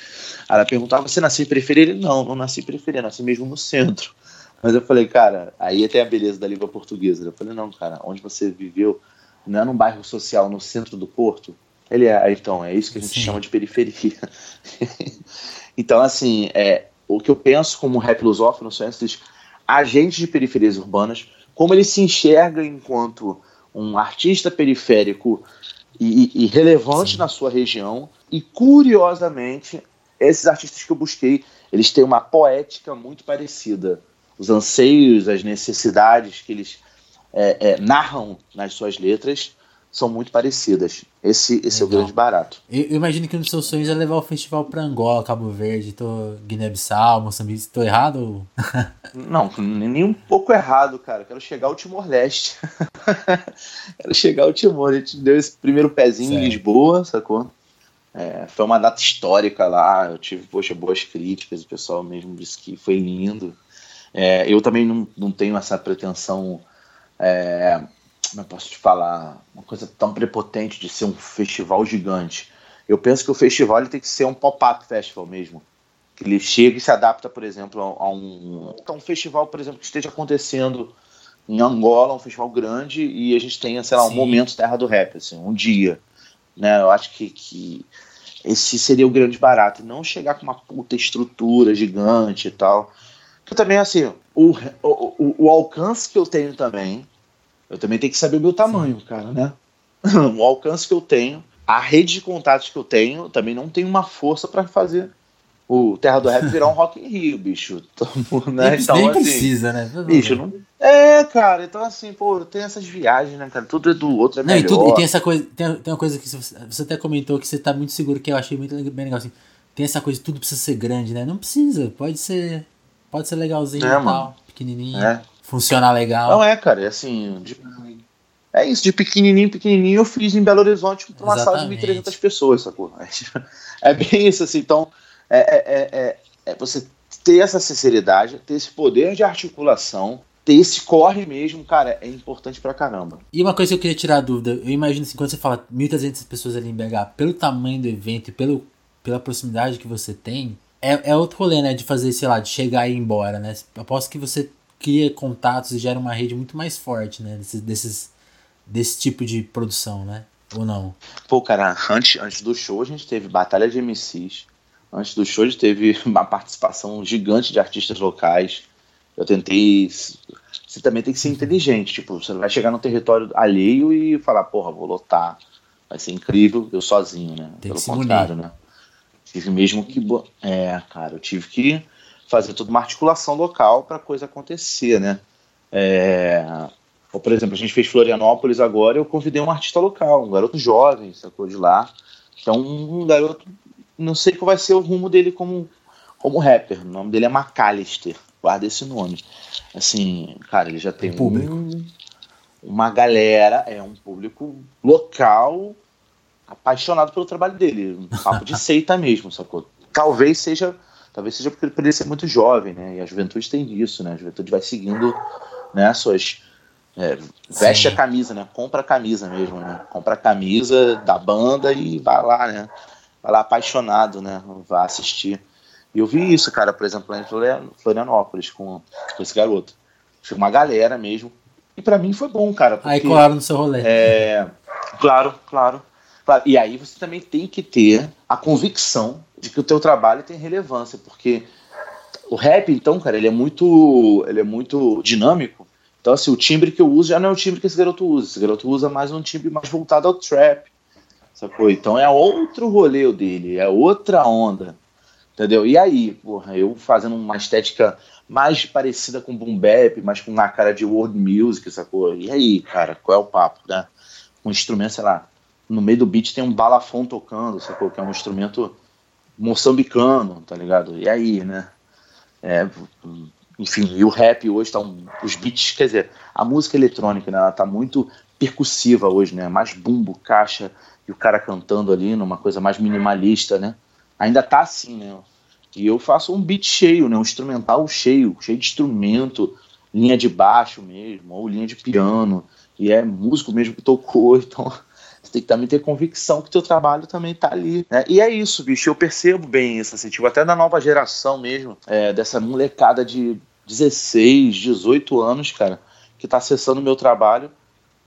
ela perguntava, você nasceu em periferia? Ele, não, não nasci em periferia, nasci mesmo no centro. Mas eu falei, cara, aí até a beleza da língua portuguesa. Eu falei, não, cara, onde você viveu não é num bairro social no centro do Porto? Ele é, então, é isso que a gente Sim. chama de periferia. então, assim, é, o que eu penso como rap lusófono são esses agentes de periferias urbanas, como ele se enxerga enquanto um artista periférico e, e relevante Sim. na sua região, e curiosamente, esses artistas que eu busquei, eles têm uma poética muito parecida os anseios, as necessidades que eles é, é, narram nas suas letras são muito parecidas. Esse, esse é o grande barato. Eu, eu, imagino que um dos seus sonhos é levar o festival para Angola, Cabo Verde, tô Guiné-Bissau, Moçambique. Estou errado? Não, nem um pouco errado, cara. Quero chegar ao Timor-Leste. Quero chegar ao Timor. A gente deu esse primeiro pezinho certo. em Lisboa, sacou? É, foi uma data histórica lá. Eu tive, poxa, boas críticas. O pessoal mesmo disse que foi lindo. É, eu também não, não tenho essa pretensão, é, como eu posso te falar, uma coisa tão prepotente de ser um festival gigante. Eu penso que o festival ele tem que ser um pop-up festival mesmo. Que ele chega e se adapta, por exemplo, a um, a um festival, por exemplo, que esteja acontecendo em Angola, um festival grande, e a gente tenha, sei lá, um momento Terra do Rap, assim, um dia. Né? Eu acho que, que Esse seria o grande barato. Não chegar com uma puta estrutura gigante e tal. Que também, assim, o, o, o, alcance que eu tenho também, eu também tenho que saber o meu tamanho, Sim. cara, né? o alcance que eu tenho, a rede de contatos que eu tenho, também não tem uma força para fazer o Terra do Rap virar um Rock in Rio, bicho. né? Nem, então, nem assim, precisa, né? Bicho, não... É, cara, então assim, pô, tem essas viagens, né, cara? Tudo é do outro é não, melhor. E, tudo, e tem essa coisa, tem, tem uma coisa que você, você até comentou que você tá muito seguro, que eu achei muito bem legal, assim. Tem essa coisa, tudo precisa ser grande, né? Não precisa, pode ser, pode ser legalzinho é, e tal, pequenininho, é. funcionar legal. Não é, cara, é assim, de, é isso, de pequenininho, pequenininho, eu fiz em Belo Horizonte pra uma sala de 1.300 pessoas, sacou? É, é bem isso, assim, então é, é, é, é, você ter essa sinceridade, ter esse poder de articulação, ter esse corre mesmo, cara, é importante pra caramba. E uma coisa que eu queria tirar a dúvida, eu imagino assim, quando você fala 1.300 pessoas ali em BH, pelo tamanho do evento e pelo, pela proximidade que você tem, é, é outro rolê, né, de fazer, sei lá, de chegar e ir embora, né? Aposto que você cria contatos e gera uma rede muito mais forte, né, desses, desses desse tipo de produção, né? Ou não? Pô, cara, antes, antes do show a gente teve batalha de MCs, Antes do show teve uma participação gigante de artistas locais. Eu tentei. Você também tem que ser inteligente. Tipo, você vai chegar no território alheio e falar, porra, vou lotar. Vai ser incrível, eu sozinho, né? Tem Pelo contrário, né? Tive mesmo que. É, cara, eu tive que fazer toda uma articulação local para a coisa acontecer, né? É, por exemplo, a gente fez Florianópolis agora, eu convidei um artista local, um garoto jovem, sacou de lá. Então, um garoto não sei qual vai ser o rumo dele como, como rapper. O nome dele é McAllister. Guarda esse nome. Assim, cara, ele já tem público. Um, uma galera, é um público local apaixonado pelo trabalho dele. Um papo de seita mesmo, sacou? Talvez seja, talvez seja porque ele ser muito jovem, né? E a juventude tem isso, né? A juventude vai seguindo, né, suas é, veste Sim. a camisa, né? Compra a camisa mesmo, né? Compra a camisa da banda e vai lá, né? vai lá apaixonado, né? Vai assistir. E eu vi isso, cara, por exemplo, lá em Florianópolis com, com esse garoto. Foi uma galera mesmo. E para mim foi bom, cara. Porque, aí colaram no seu rolê. É, claro, claro, claro. E aí você também tem que ter a convicção de que o teu trabalho tem relevância, porque o rap, então, cara, ele é muito, ele é muito dinâmico. Então, assim, o timbre que eu uso já não é o timbre que esse garoto usa. Esse garoto usa mais um timbre mais voltado ao trap. Sacou? Então é outro rolê dele, é outra onda. Entendeu? E aí, porra, eu fazendo uma estética mais parecida com boom bap, mas com uma cara de world music, sacou? E aí, cara, qual é o papo, né? Um instrumento, sei lá, no meio do beat tem um balafon tocando, sacou? Que é um instrumento moçambicano, tá ligado? E aí, né? É, enfim, e o rap hoje tá um, os beats, quer dizer, a música eletrônica, né, ela tá muito percussiva hoje, né? Mais bumbo, caixa, e o cara cantando ali numa coisa mais minimalista, né? Ainda tá assim, né? E eu faço um beat cheio, né? Um instrumental cheio, cheio de instrumento, linha de baixo mesmo, ou linha de piano, e é músico mesmo que tocou, então você tem que também ter convicção que o teu trabalho também tá ali. Né? E é isso, bicho, eu percebo bem isso, assim, tipo, até da nova geração mesmo, é, dessa molecada de 16, 18 anos, cara, que tá acessando o meu trabalho,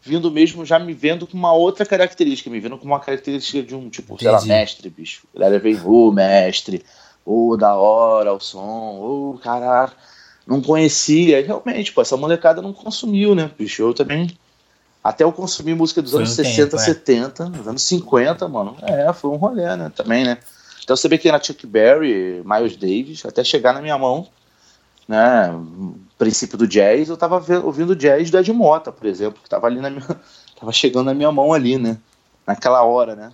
vindo mesmo já me vendo com uma outra característica, me vendo com uma característica de um, tipo, Entendi. sei lá, mestre, bicho. Galera vem, ô, mestre, ô, da hora o som, ô, caralho, não conhecia. Realmente, pô, essa molecada não consumiu, né, bicho? Eu também. Até eu consumi música dos foi anos um 60, tempo, 70, é. dos anos 50, mano. É, foi um rolê, né, também, né. Então você vê que era Chuck Berry, Miles Davis, até chegar na minha mão, né, princípio do jazz, eu tava ouvindo jazz do Ed Mota, por exemplo, que tava ali na minha, tava chegando na minha mão ali, né, naquela hora, né.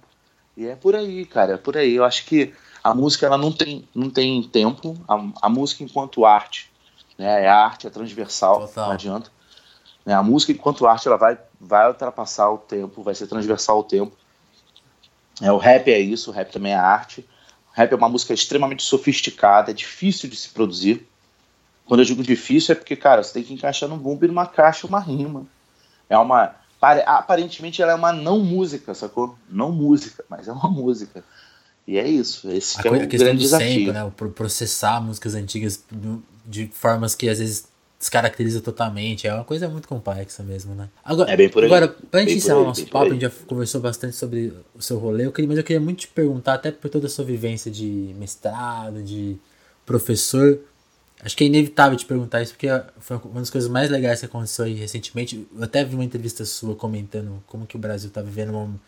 E é por aí, cara, é por aí. Eu acho que a música ela não tem, não tem tempo. A, a música enquanto arte, né, é arte, é transversal, Total. não adianta. Né, a música enquanto arte ela vai, vai ultrapassar o tempo, vai ser transversal ao tempo. É, o rap é isso, o rap também é arte. O rap é uma música extremamente sofisticada, é difícil de se produzir. Quando eu digo difícil é porque, cara, você tem que encaixar num bumbo e numa caixa uma rima. É uma. Aparentemente ela é uma não música, sacou? Não música, mas é uma música. E é isso. Esse a, é o grande desafio. Sempre, né? Processar músicas antigas de formas que às vezes descaracteriza totalmente. É uma coisa muito complexa mesmo, né? Agora, é bem por aí. Agora, pra gente encerrar o nosso papo, a gente já conversou bastante sobre o seu rolê, eu queria, mas eu queria muito te perguntar, até por toda a sua vivência de mestrado, de professor, acho que é inevitável te perguntar isso, porque foi uma das coisas mais legais que aconteceu aí recentemente. Eu até vi uma entrevista sua comentando como que o Brasil tá vivendo uma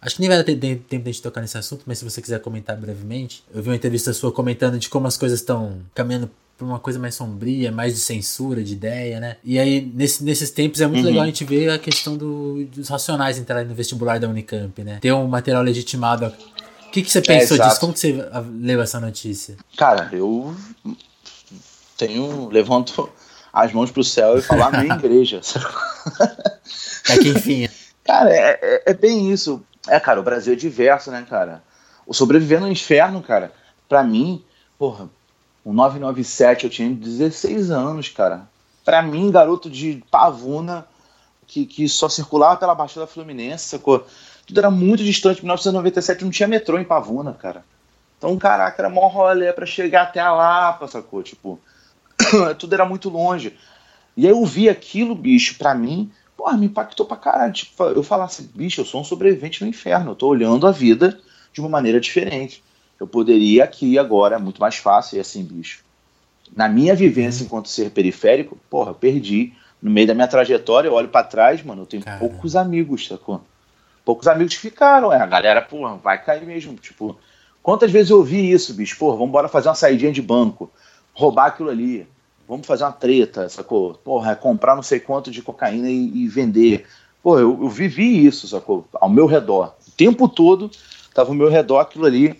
Acho que nem vai ter tempo de a gente tocar nesse assunto, mas se você quiser comentar brevemente, eu vi uma entrevista sua comentando de como as coisas estão caminhando para uma coisa mais sombria, mais de censura, de ideia, né? E aí, nesse, nesses tempos, é muito uhum. legal a gente ver a questão do, dos racionais entrarem no vestibular da Unicamp, né? Ter um material legitimado. O que, que você pensou é, disso? Como que você leu essa notícia? Cara, eu tenho. levanto as mãos pro céu e falo minha igreja. é que enfim. Cara, é, é, é bem isso. É, cara, o Brasil é diverso, né, cara? O Sobreviver no Inferno, cara, pra mim, porra, o 997 eu tinha 16 anos, cara. Pra mim, garoto de pavuna, que, que só circulava pela Baixada Fluminense, sacou? Tudo era muito distante. Em 1997 não tinha metrô em Pavuna, cara. Então, caraca, era mó rolê pra chegar até a Lapa, sacou? Tipo, tudo era muito longe. E aí eu vi aquilo, bicho, pra mim, porra, me impactou pra caralho. Tipo, eu falasse, bicho, eu sou um sobrevivente no inferno, eu tô olhando a vida de uma maneira diferente. Eu poderia aqui agora, é muito mais fácil, e assim, bicho. Na minha vivência uhum. enquanto ser periférico, porra, perdi. No meio da minha trajetória, eu olho para trás, mano, eu tenho poucos amigos, sacou? Poucos amigos ficaram, é, a galera, porra, vai cair mesmo. Tipo, quantas vezes eu ouvi isso, bicho? Porra, vamos embora fazer uma saidinha de banco, roubar aquilo ali vamos fazer uma treta, sacou? Porra, é comprar não sei quanto de cocaína e, e vender. Pô, eu, eu, vivi isso, sacou? Ao meu redor. O tempo todo tava ao meu redor aquilo ali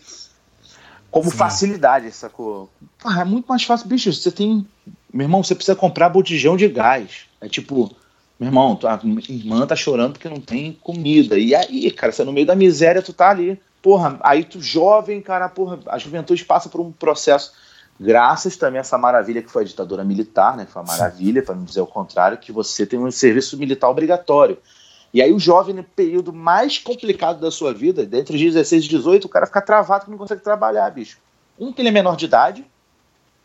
como Sim. facilidade, sacou? Porra, é muito mais fácil, bicho. Você tem. Meu irmão, você precisa comprar botijão de gás. É tipo, meu irmão, tua irmã tá chorando porque não tem comida. E aí, cara, você é no meio da miséria, tu tá ali. Porra, aí tu jovem, cara, porra, a juventude passa por um processo graças também a essa maravilha que foi a ditadura militar, né? Foi uma maravilha, para não dizer o contrário, que você tem um serviço militar obrigatório. E aí o jovem, no período mais complicado da sua vida, entre os 16 e 18, o cara fica travado que não consegue trabalhar, bicho. Um, que ele é menor de idade,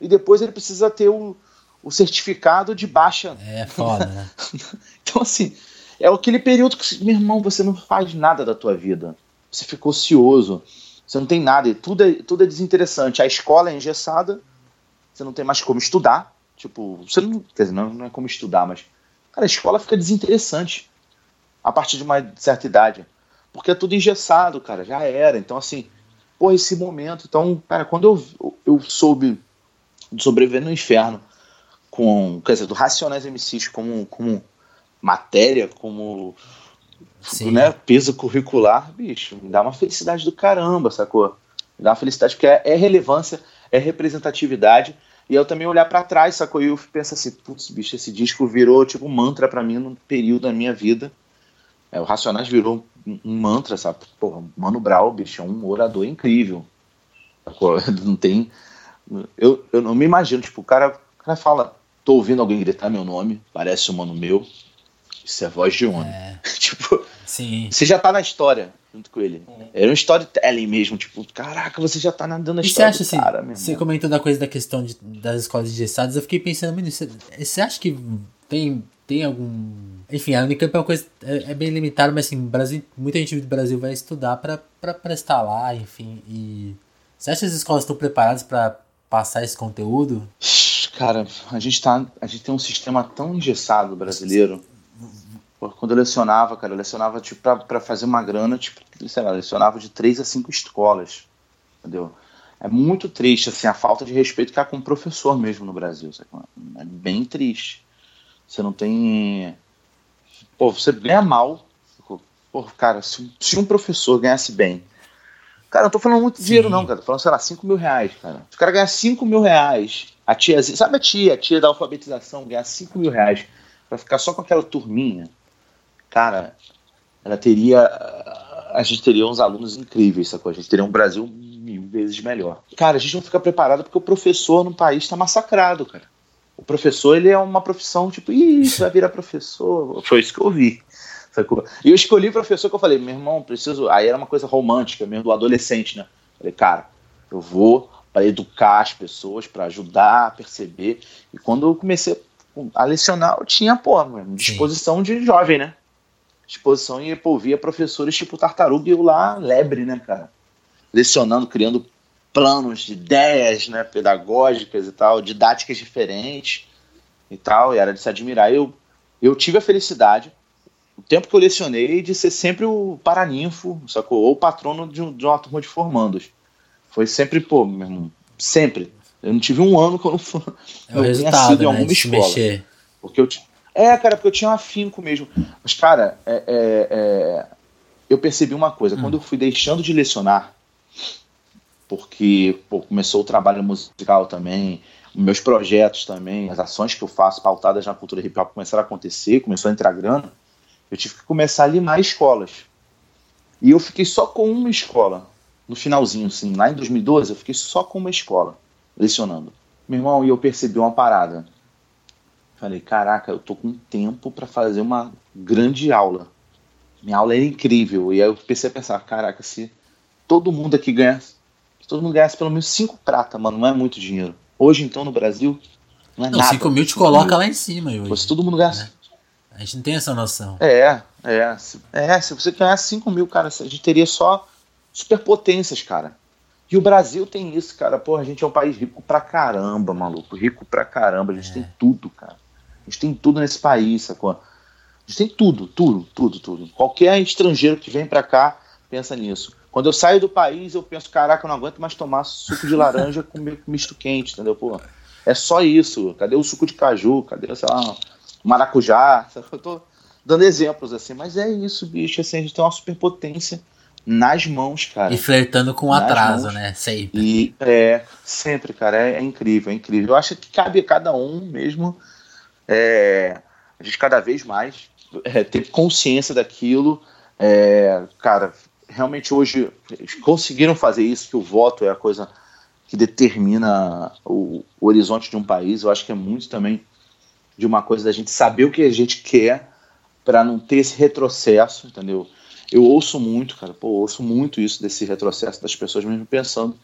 e depois ele precisa ter o, o certificado de baixa. É foda, né? então, assim, é aquele período que, meu irmão, você não faz nada da tua vida. Você ficou ocioso você não tem nada, tudo é, tudo é desinteressante. A escola é engessada, você não tem mais como estudar. Tipo, você não. Quer dizer, não, não é como estudar, mas. Cara, a escola fica desinteressante a partir de uma certa idade. Porque é tudo engessado, cara, já era. Então, assim, pô, esse momento. Então, cara, quando eu, eu soube de sobreviver no inferno, com, quer dizer, do Racionais MCs como, como matéria, como Sim. né, peso curricular, bicho, me dá uma felicidade do caramba, sacou? Me dá uma felicidade porque é, é relevância, é representatividade. E eu também olhar para trás, sacou? E eu penso assim, putz, bicho, esse disco virou tipo um mantra para mim num período da minha vida. É, o Racionais virou um, um mantra, sabe? Porra, Mano Brown, bicho, é um orador incrível. Não tem. Eu, eu não me imagino, tipo, o cara, o cara fala, tô ouvindo alguém gritar meu nome, parece um mano meu. Isso é voz de homem. É. tipo, Sim. você já tá na história junto com ele. É. Era um storytelling mesmo, tipo, caraca, você já tá nadando na história. E você acha assim, você comentou da coisa da questão de, das escolas engessadas, eu fiquei pensando, menino, você, você acha que tem, tem algum. Enfim, a Unicamp é uma coisa. É, é bem limitada, mas assim, Brasil, muita gente do Brasil vai estudar para prestar lá, enfim. E. Você acha que as escolas estão preparadas para passar esse conteúdo? Cara, a gente, tá, a gente tem um sistema tão engessado brasileiro quando eu lecionava, cara, eu lecionava tipo, para fazer uma grana, tipo, sei lá, lecionava de três a cinco escolas, entendeu? É muito triste, assim, a falta de respeito que há com o professor mesmo no Brasil, sabe? É bem triste. Você não tem... Pô, você ganha mal. Pô, cara, se, se um professor ganhasse bem, Cara, não tô falando muito Sim. dinheiro, não, cara. Tô falando, sei lá, 5 mil reais, cara. Se o cara ganhar 5 mil reais, a tia, sabe a tia, a tia da alfabetização, ganhar 5 mil reais pra ficar só com aquela turminha, cara, ela teria. A gente teria uns alunos incríveis, sacou? A gente teria um Brasil mil vezes melhor. Cara, a gente não fica preparado porque o professor no país está massacrado, cara. O professor, ele é uma profissão tipo, ih, você vai virar professor. Foi isso que eu ouvi. Sacou? E eu escolhi o professor que eu falei, meu irmão, preciso. Aí era uma coisa romântica mesmo, do adolescente, né? Falei, cara, eu vou para educar as pessoas, para ajudar a perceber. E quando eu comecei a lecionar, eu tinha, pô, disposição Sim. de jovem, né? Disposição e, pô, via professores tipo tartaruga e eu lá, lebre, né, cara? Lecionando, criando planos, de ideias, né, pedagógicas e tal, didáticas diferentes e tal, e era de se admirar. Eu, eu tive a felicidade, o tempo que eu lecionei, de ser sempre o paraninfo, sacou? Ou o patrono de, um, de uma turma de formandos. Foi sempre, pô, meu irmão, sempre. Eu não tive um ano que eu não, fui, é eu tinha sido em né, alguma escola. Mexer. Porque eu É, cara, porque eu tinha um afinco mesmo. Mas, cara, é, é, é... eu percebi uma coisa. Hum. Quando eu fui deixando de lecionar, porque pô, começou o trabalho musical também, meus projetos também, as ações que eu faço pautadas na cultura hip hop começaram a acontecer, começou a entrar grana, eu tive que começar a limar escolas. E eu fiquei só com uma escola, no finalzinho, assim, lá em 2012, eu fiquei só com uma escola, lecionando. Meu irmão, e eu percebi uma parada. Falei, caraca, eu tô com tempo para fazer uma grande aula. Minha aula é incrível. E aí eu pensei a pensar, caraca, se todo mundo aqui ganhasse todo mundo ganhasse pelo menos 5 prata, mano, não é muito dinheiro. Hoje, então, no Brasil, não é não, nada. 5 mil te coloca lá em cima, hoje. Se todo mundo ganhasse. É. A gente não tem essa noção. É, é. Se, é, se você ganhasse 5 mil, cara, a gente teria só superpotências, cara. E o Brasil tem isso, cara. Porra, a gente é um país rico pra caramba, maluco. Rico pra caramba. A gente é. tem tudo, cara. A gente tem tudo nesse país, sacou? A gente tem tudo, tudo, tudo, tudo. Qualquer estrangeiro que vem pra cá pensa nisso. Quando eu saio do país, eu penso, caraca, eu não aguento mais tomar suco de laranja com misto quente, entendeu? Pô, é só isso. Cadê o suco de caju? Cadê, sei lá, maracujá? Eu tô dando exemplos assim, mas é isso, bicho. Assim, a gente tem uma superpotência nas mãos, cara. E flertando com o atraso, mãos. né? Sempre. E é, sempre, cara. É, é, incrível, é incrível. Eu acho que cabe a cada um mesmo. É, a gente cada vez mais é, ter consciência daquilo. É, cara, realmente hoje conseguiram fazer isso, que o voto é a coisa que determina o, o, horizonte de um país. Eu acho que é muito também de uma coisa da gente saber o que a gente quer para não ter esse retrocesso, entendeu? Eu ouço muito, cara, pô, ouço muito isso desse retrocesso das pessoas mesmo pensando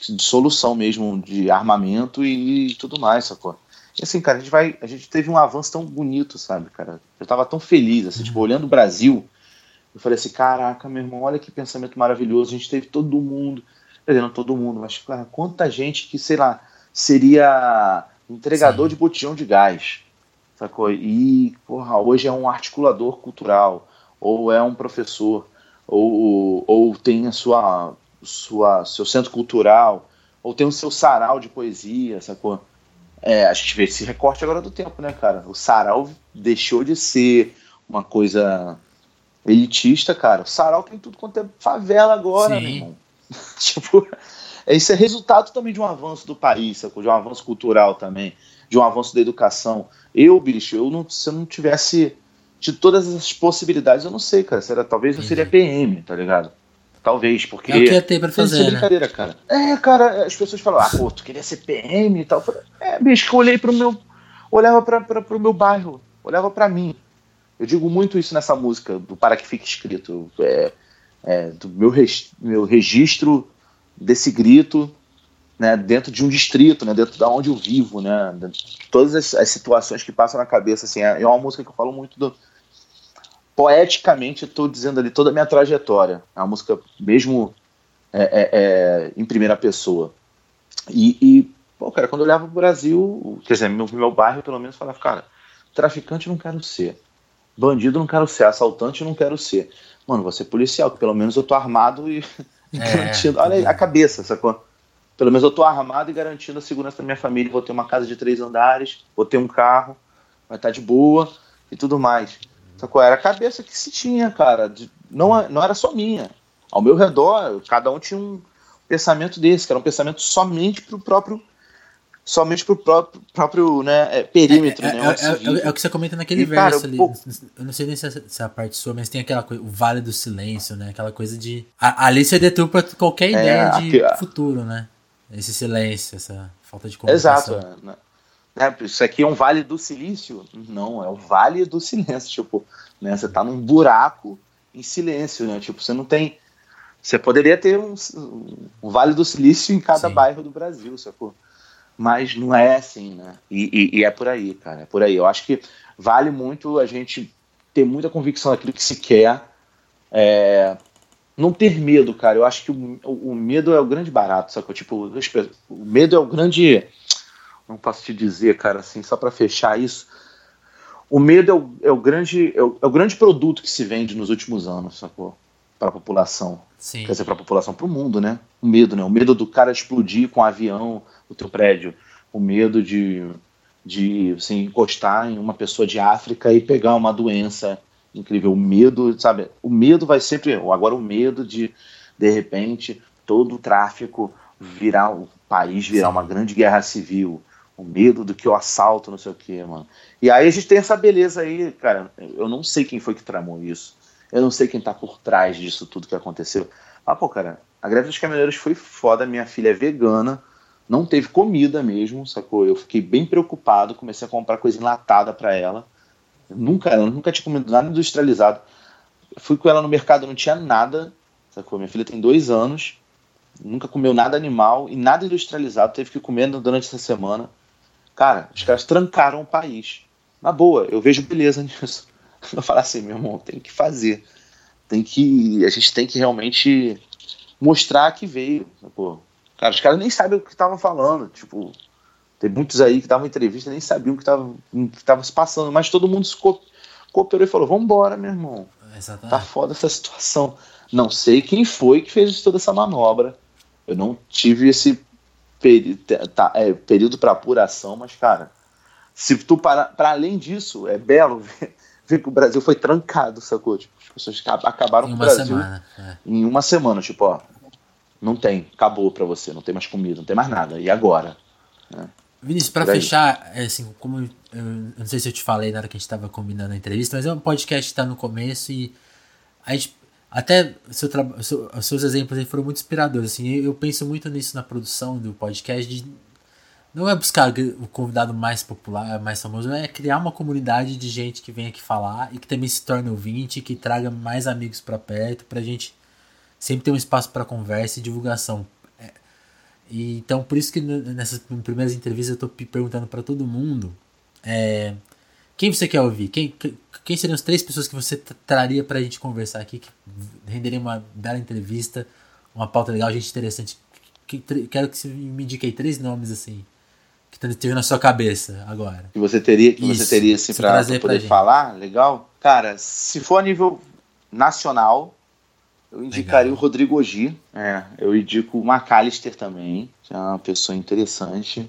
de solução mesmo de armamento e, e tudo mais, sacou? E assim, cara, a gente vai, a gente teve um avanço tão bonito, sabe, cara? Eu tava tão feliz, assim, tipo, olhando o Brasil, eu falei assim, caraca, meu irmão, olha que pensamento maravilhoso. A gente teve todo mundo, quer dizer, não todo mundo, mas cara, quanta gente que, sei lá, seria entregador Sim. de botijão de gás, sacou? E, porra, hoje é um articulador cultural, ou é um professor, ou, ou tem a sua, sua, seu centro cultural, ou tem o seu sarau de poesia, sacou? É, a gente vê esse recorte agora do tempo, né, cara? O sarau deixou de ser uma coisa elitista, cara. O Sarau tem tudo quanto é favela agora, Sim. meu irmão. tipo, isso é resultado também de um avanço do país, de um avanço cultural também, de um avanço da educação. Eu, bicho, eu não, se eu não tivesse de todas essas possibilidades, eu não sei, cara. Será, talvez eu seria PM, tá ligado? Talvez, porque. É o que ia ter pra fazer. Né? brincadeira, cara. É, cara, as pessoas falam, ah, pô, tu queria ser PM e tal. Eu falei, é, bicho, que eu olhei pro meu. Olhava pra, pra, pro meu bairro, olhava pra mim. Eu digo muito isso nessa música, do Para Que Fique Escrito. É, é, do meu, meu registro desse grito né, dentro de um distrito, né, dentro da onde eu vivo, né, todas as, as, situações que passam na cabeça, assim, é, é uma música que eu falo muito do, poeticamente, estou dizendo ali toda a minha trajetória, é uma música mesmo é, é, é em primeira pessoa, e, e pô, cara, quando eu olhava o Brasil, quer dizer, meu, meu bairro pelo menos falava, cara, traficante não quero ser, Bandido não quero ser, assaltante não quero ser. Mano, você é policial, que pelo menos eu tô armado e, é, garantindo. Olha a cabeça, sacou? Pelo menos eu tô armado e garantindo a segurança da minha família. Vou ter uma casa de três andares, vou ter um carro, vai estar tá de boa e tudo mais. Sacou? Era a cabeça que se tinha, cara. De, não, não era só minha. Ao meu redor, cada um tinha um pensamento desse, que era um pensamento somente pro próprio somente pro próprio, próprio né, é, perímetro, é, né? É, é, é, o que você comenta naquele e, verso cara, ali. Pô, eu não sei nem se é, é a parte sua, mas tem aquela coisa, o Vale do Silêncio, né? Aquela coisa de. A, ali você deturpa qualquer ideia de aqui, futuro, né? Esse silêncio, essa falta de comunicação. Exato. Né? né? Isso aqui é um vale do silício? Não, é o vale do silêncio. Tipo, né? Você tá num buraco em silêncio, né? Tipo, você não tem. Você poderia ter um, um vale do silício em cada Sim. bairro do Brasil, sacou? Mas não é assim, né? E, e, e, é por aí, cara, é por aí. Eu acho que vale muito a gente ter muita convicção daquilo que se quer, é, não ter medo, cara. Eu acho que o, o medo é o grande barato, sacou? Tipo, o medo é o grande. Não posso te dizer, cara, assim, só para fechar isso. O medo é o, é o grande, é o, é o, grande produto que se vende nos últimos anos, sacou? Para a população. Sim. Quer dizer, para a população, para o mundo, né? O medo, né? O medo do cara explodir com um avião o teu prédio. O medo de, de assim, encostar em uma pessoa de África e pegar uma doença incrível. O medo, sabe? O medo vai sempre. Agora, o medo de, de repente, todo o tráfico virar o país virar Sim. uma grande guerra civil. O medo do que o assalto, não sei o que, mano. E aí a gente tem essa beleza aí, cara. Eu não sei quem foi que tramou isso. Eu não sei quem tá por trás disso tudo que aconteceu. Ah, pô, cara, a greve dos caminhoneiros foi foda. Minha filha é vegana, não teve comida mesmo, sacou? Eu fiquei bem preocupado, comecei a comprar coisa enlatada para ela. Nunca, ela nunca tinha comido nada industrializado. Fui com ela no mercado, não tinha nada, sacou? Minha filha tem dois anos, nunca comeu nada animal e nada industrializado, teve que comer durante essa semana. Cara, os caras trancaram o país. Na boa, eu vejo beleza nisso. Eu falo assim, meu irmão, tem que fazer. Tem que. A gente tem que realmente mostrar que veio. Pô. Cara, os caras nem sabem o que estavam falando. Tipo, tem muitos aí que davam entrevista nem sabiam o que estava se passando, mas todo mundo se co cooperou e falou: Vambora, meu irmão. Exatamente. Tá foda essa situação. Não sei quem foi que fez toda essa manobra. Eu não tive esse peri tá, é, período para apuração, mas, cara, se tu para, para além disso, é belo ver, ver, que o Brasil foi trancado, sacou? Tipo, as pessoas acabaram com o Brasil semana, é. em uma semana, tipo, ó, não tem, acabou para você, não tem mais comida, não tem mais nada. E agora? Né? Vinícius, para fechar, é assim, como eu, eu, não sei se eu te falei na hora que a gente estava combinando a entrevista, mas é um podcast que está no começo e a gente até seu, seu, os seus exemplos aí foram muito inspiradores. Assim, eu, eu, penso muito nisso na produção do podcast. De, não é buscar o convidado mais popular, mais famoso, é criar uma comunidade de gente que vem aqui falar e que também se torne ouvinte, que traga mais amigos para perto, para a gente sempre ter um espaço para conversa e divulgação. É, e, então, por isso que nessas primeiras entrevistas eu estou perguntando para todo mundo é, quem você quer ouvir, quem, quem seriam as três pessoas que você traria para a gente conversar aqui, que renderia uma bela entrevista, uma pauta legal, gente interessante? Que, quero que você me indique aí três nomes assim que esteja na sua cabeça agora. Que você teria, que Isso, você teria assim para poder falar, legal? Cara, se for a nível nacional, eu indicaria legal. o Rodrigo Ogi. É, eu indico o McAllister também, que é uma pessoa interessante.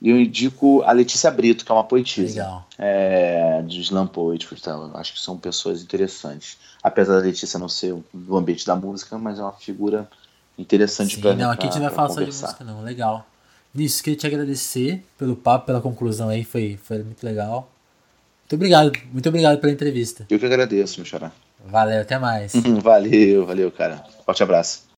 E eu indico a Letícia Brito, que é uma poetisa. Legal. É, de slam poetry. Então, acho que são pessoas interessantes. Apesar da Letícia não ser do ambiente da música, mas é uma figura interessante para Não, aqui a gente vai falar só de música, não. Legal. Nisso, queria te agradecer pelo papo, pela conclusão aí. Foi, foi muito legal. Muito obrigado. Muito obrigado pela entrevista. Eu que agradeço, meu xará. Valeu, até mais. valeu, valeu, cara. Forte abraço.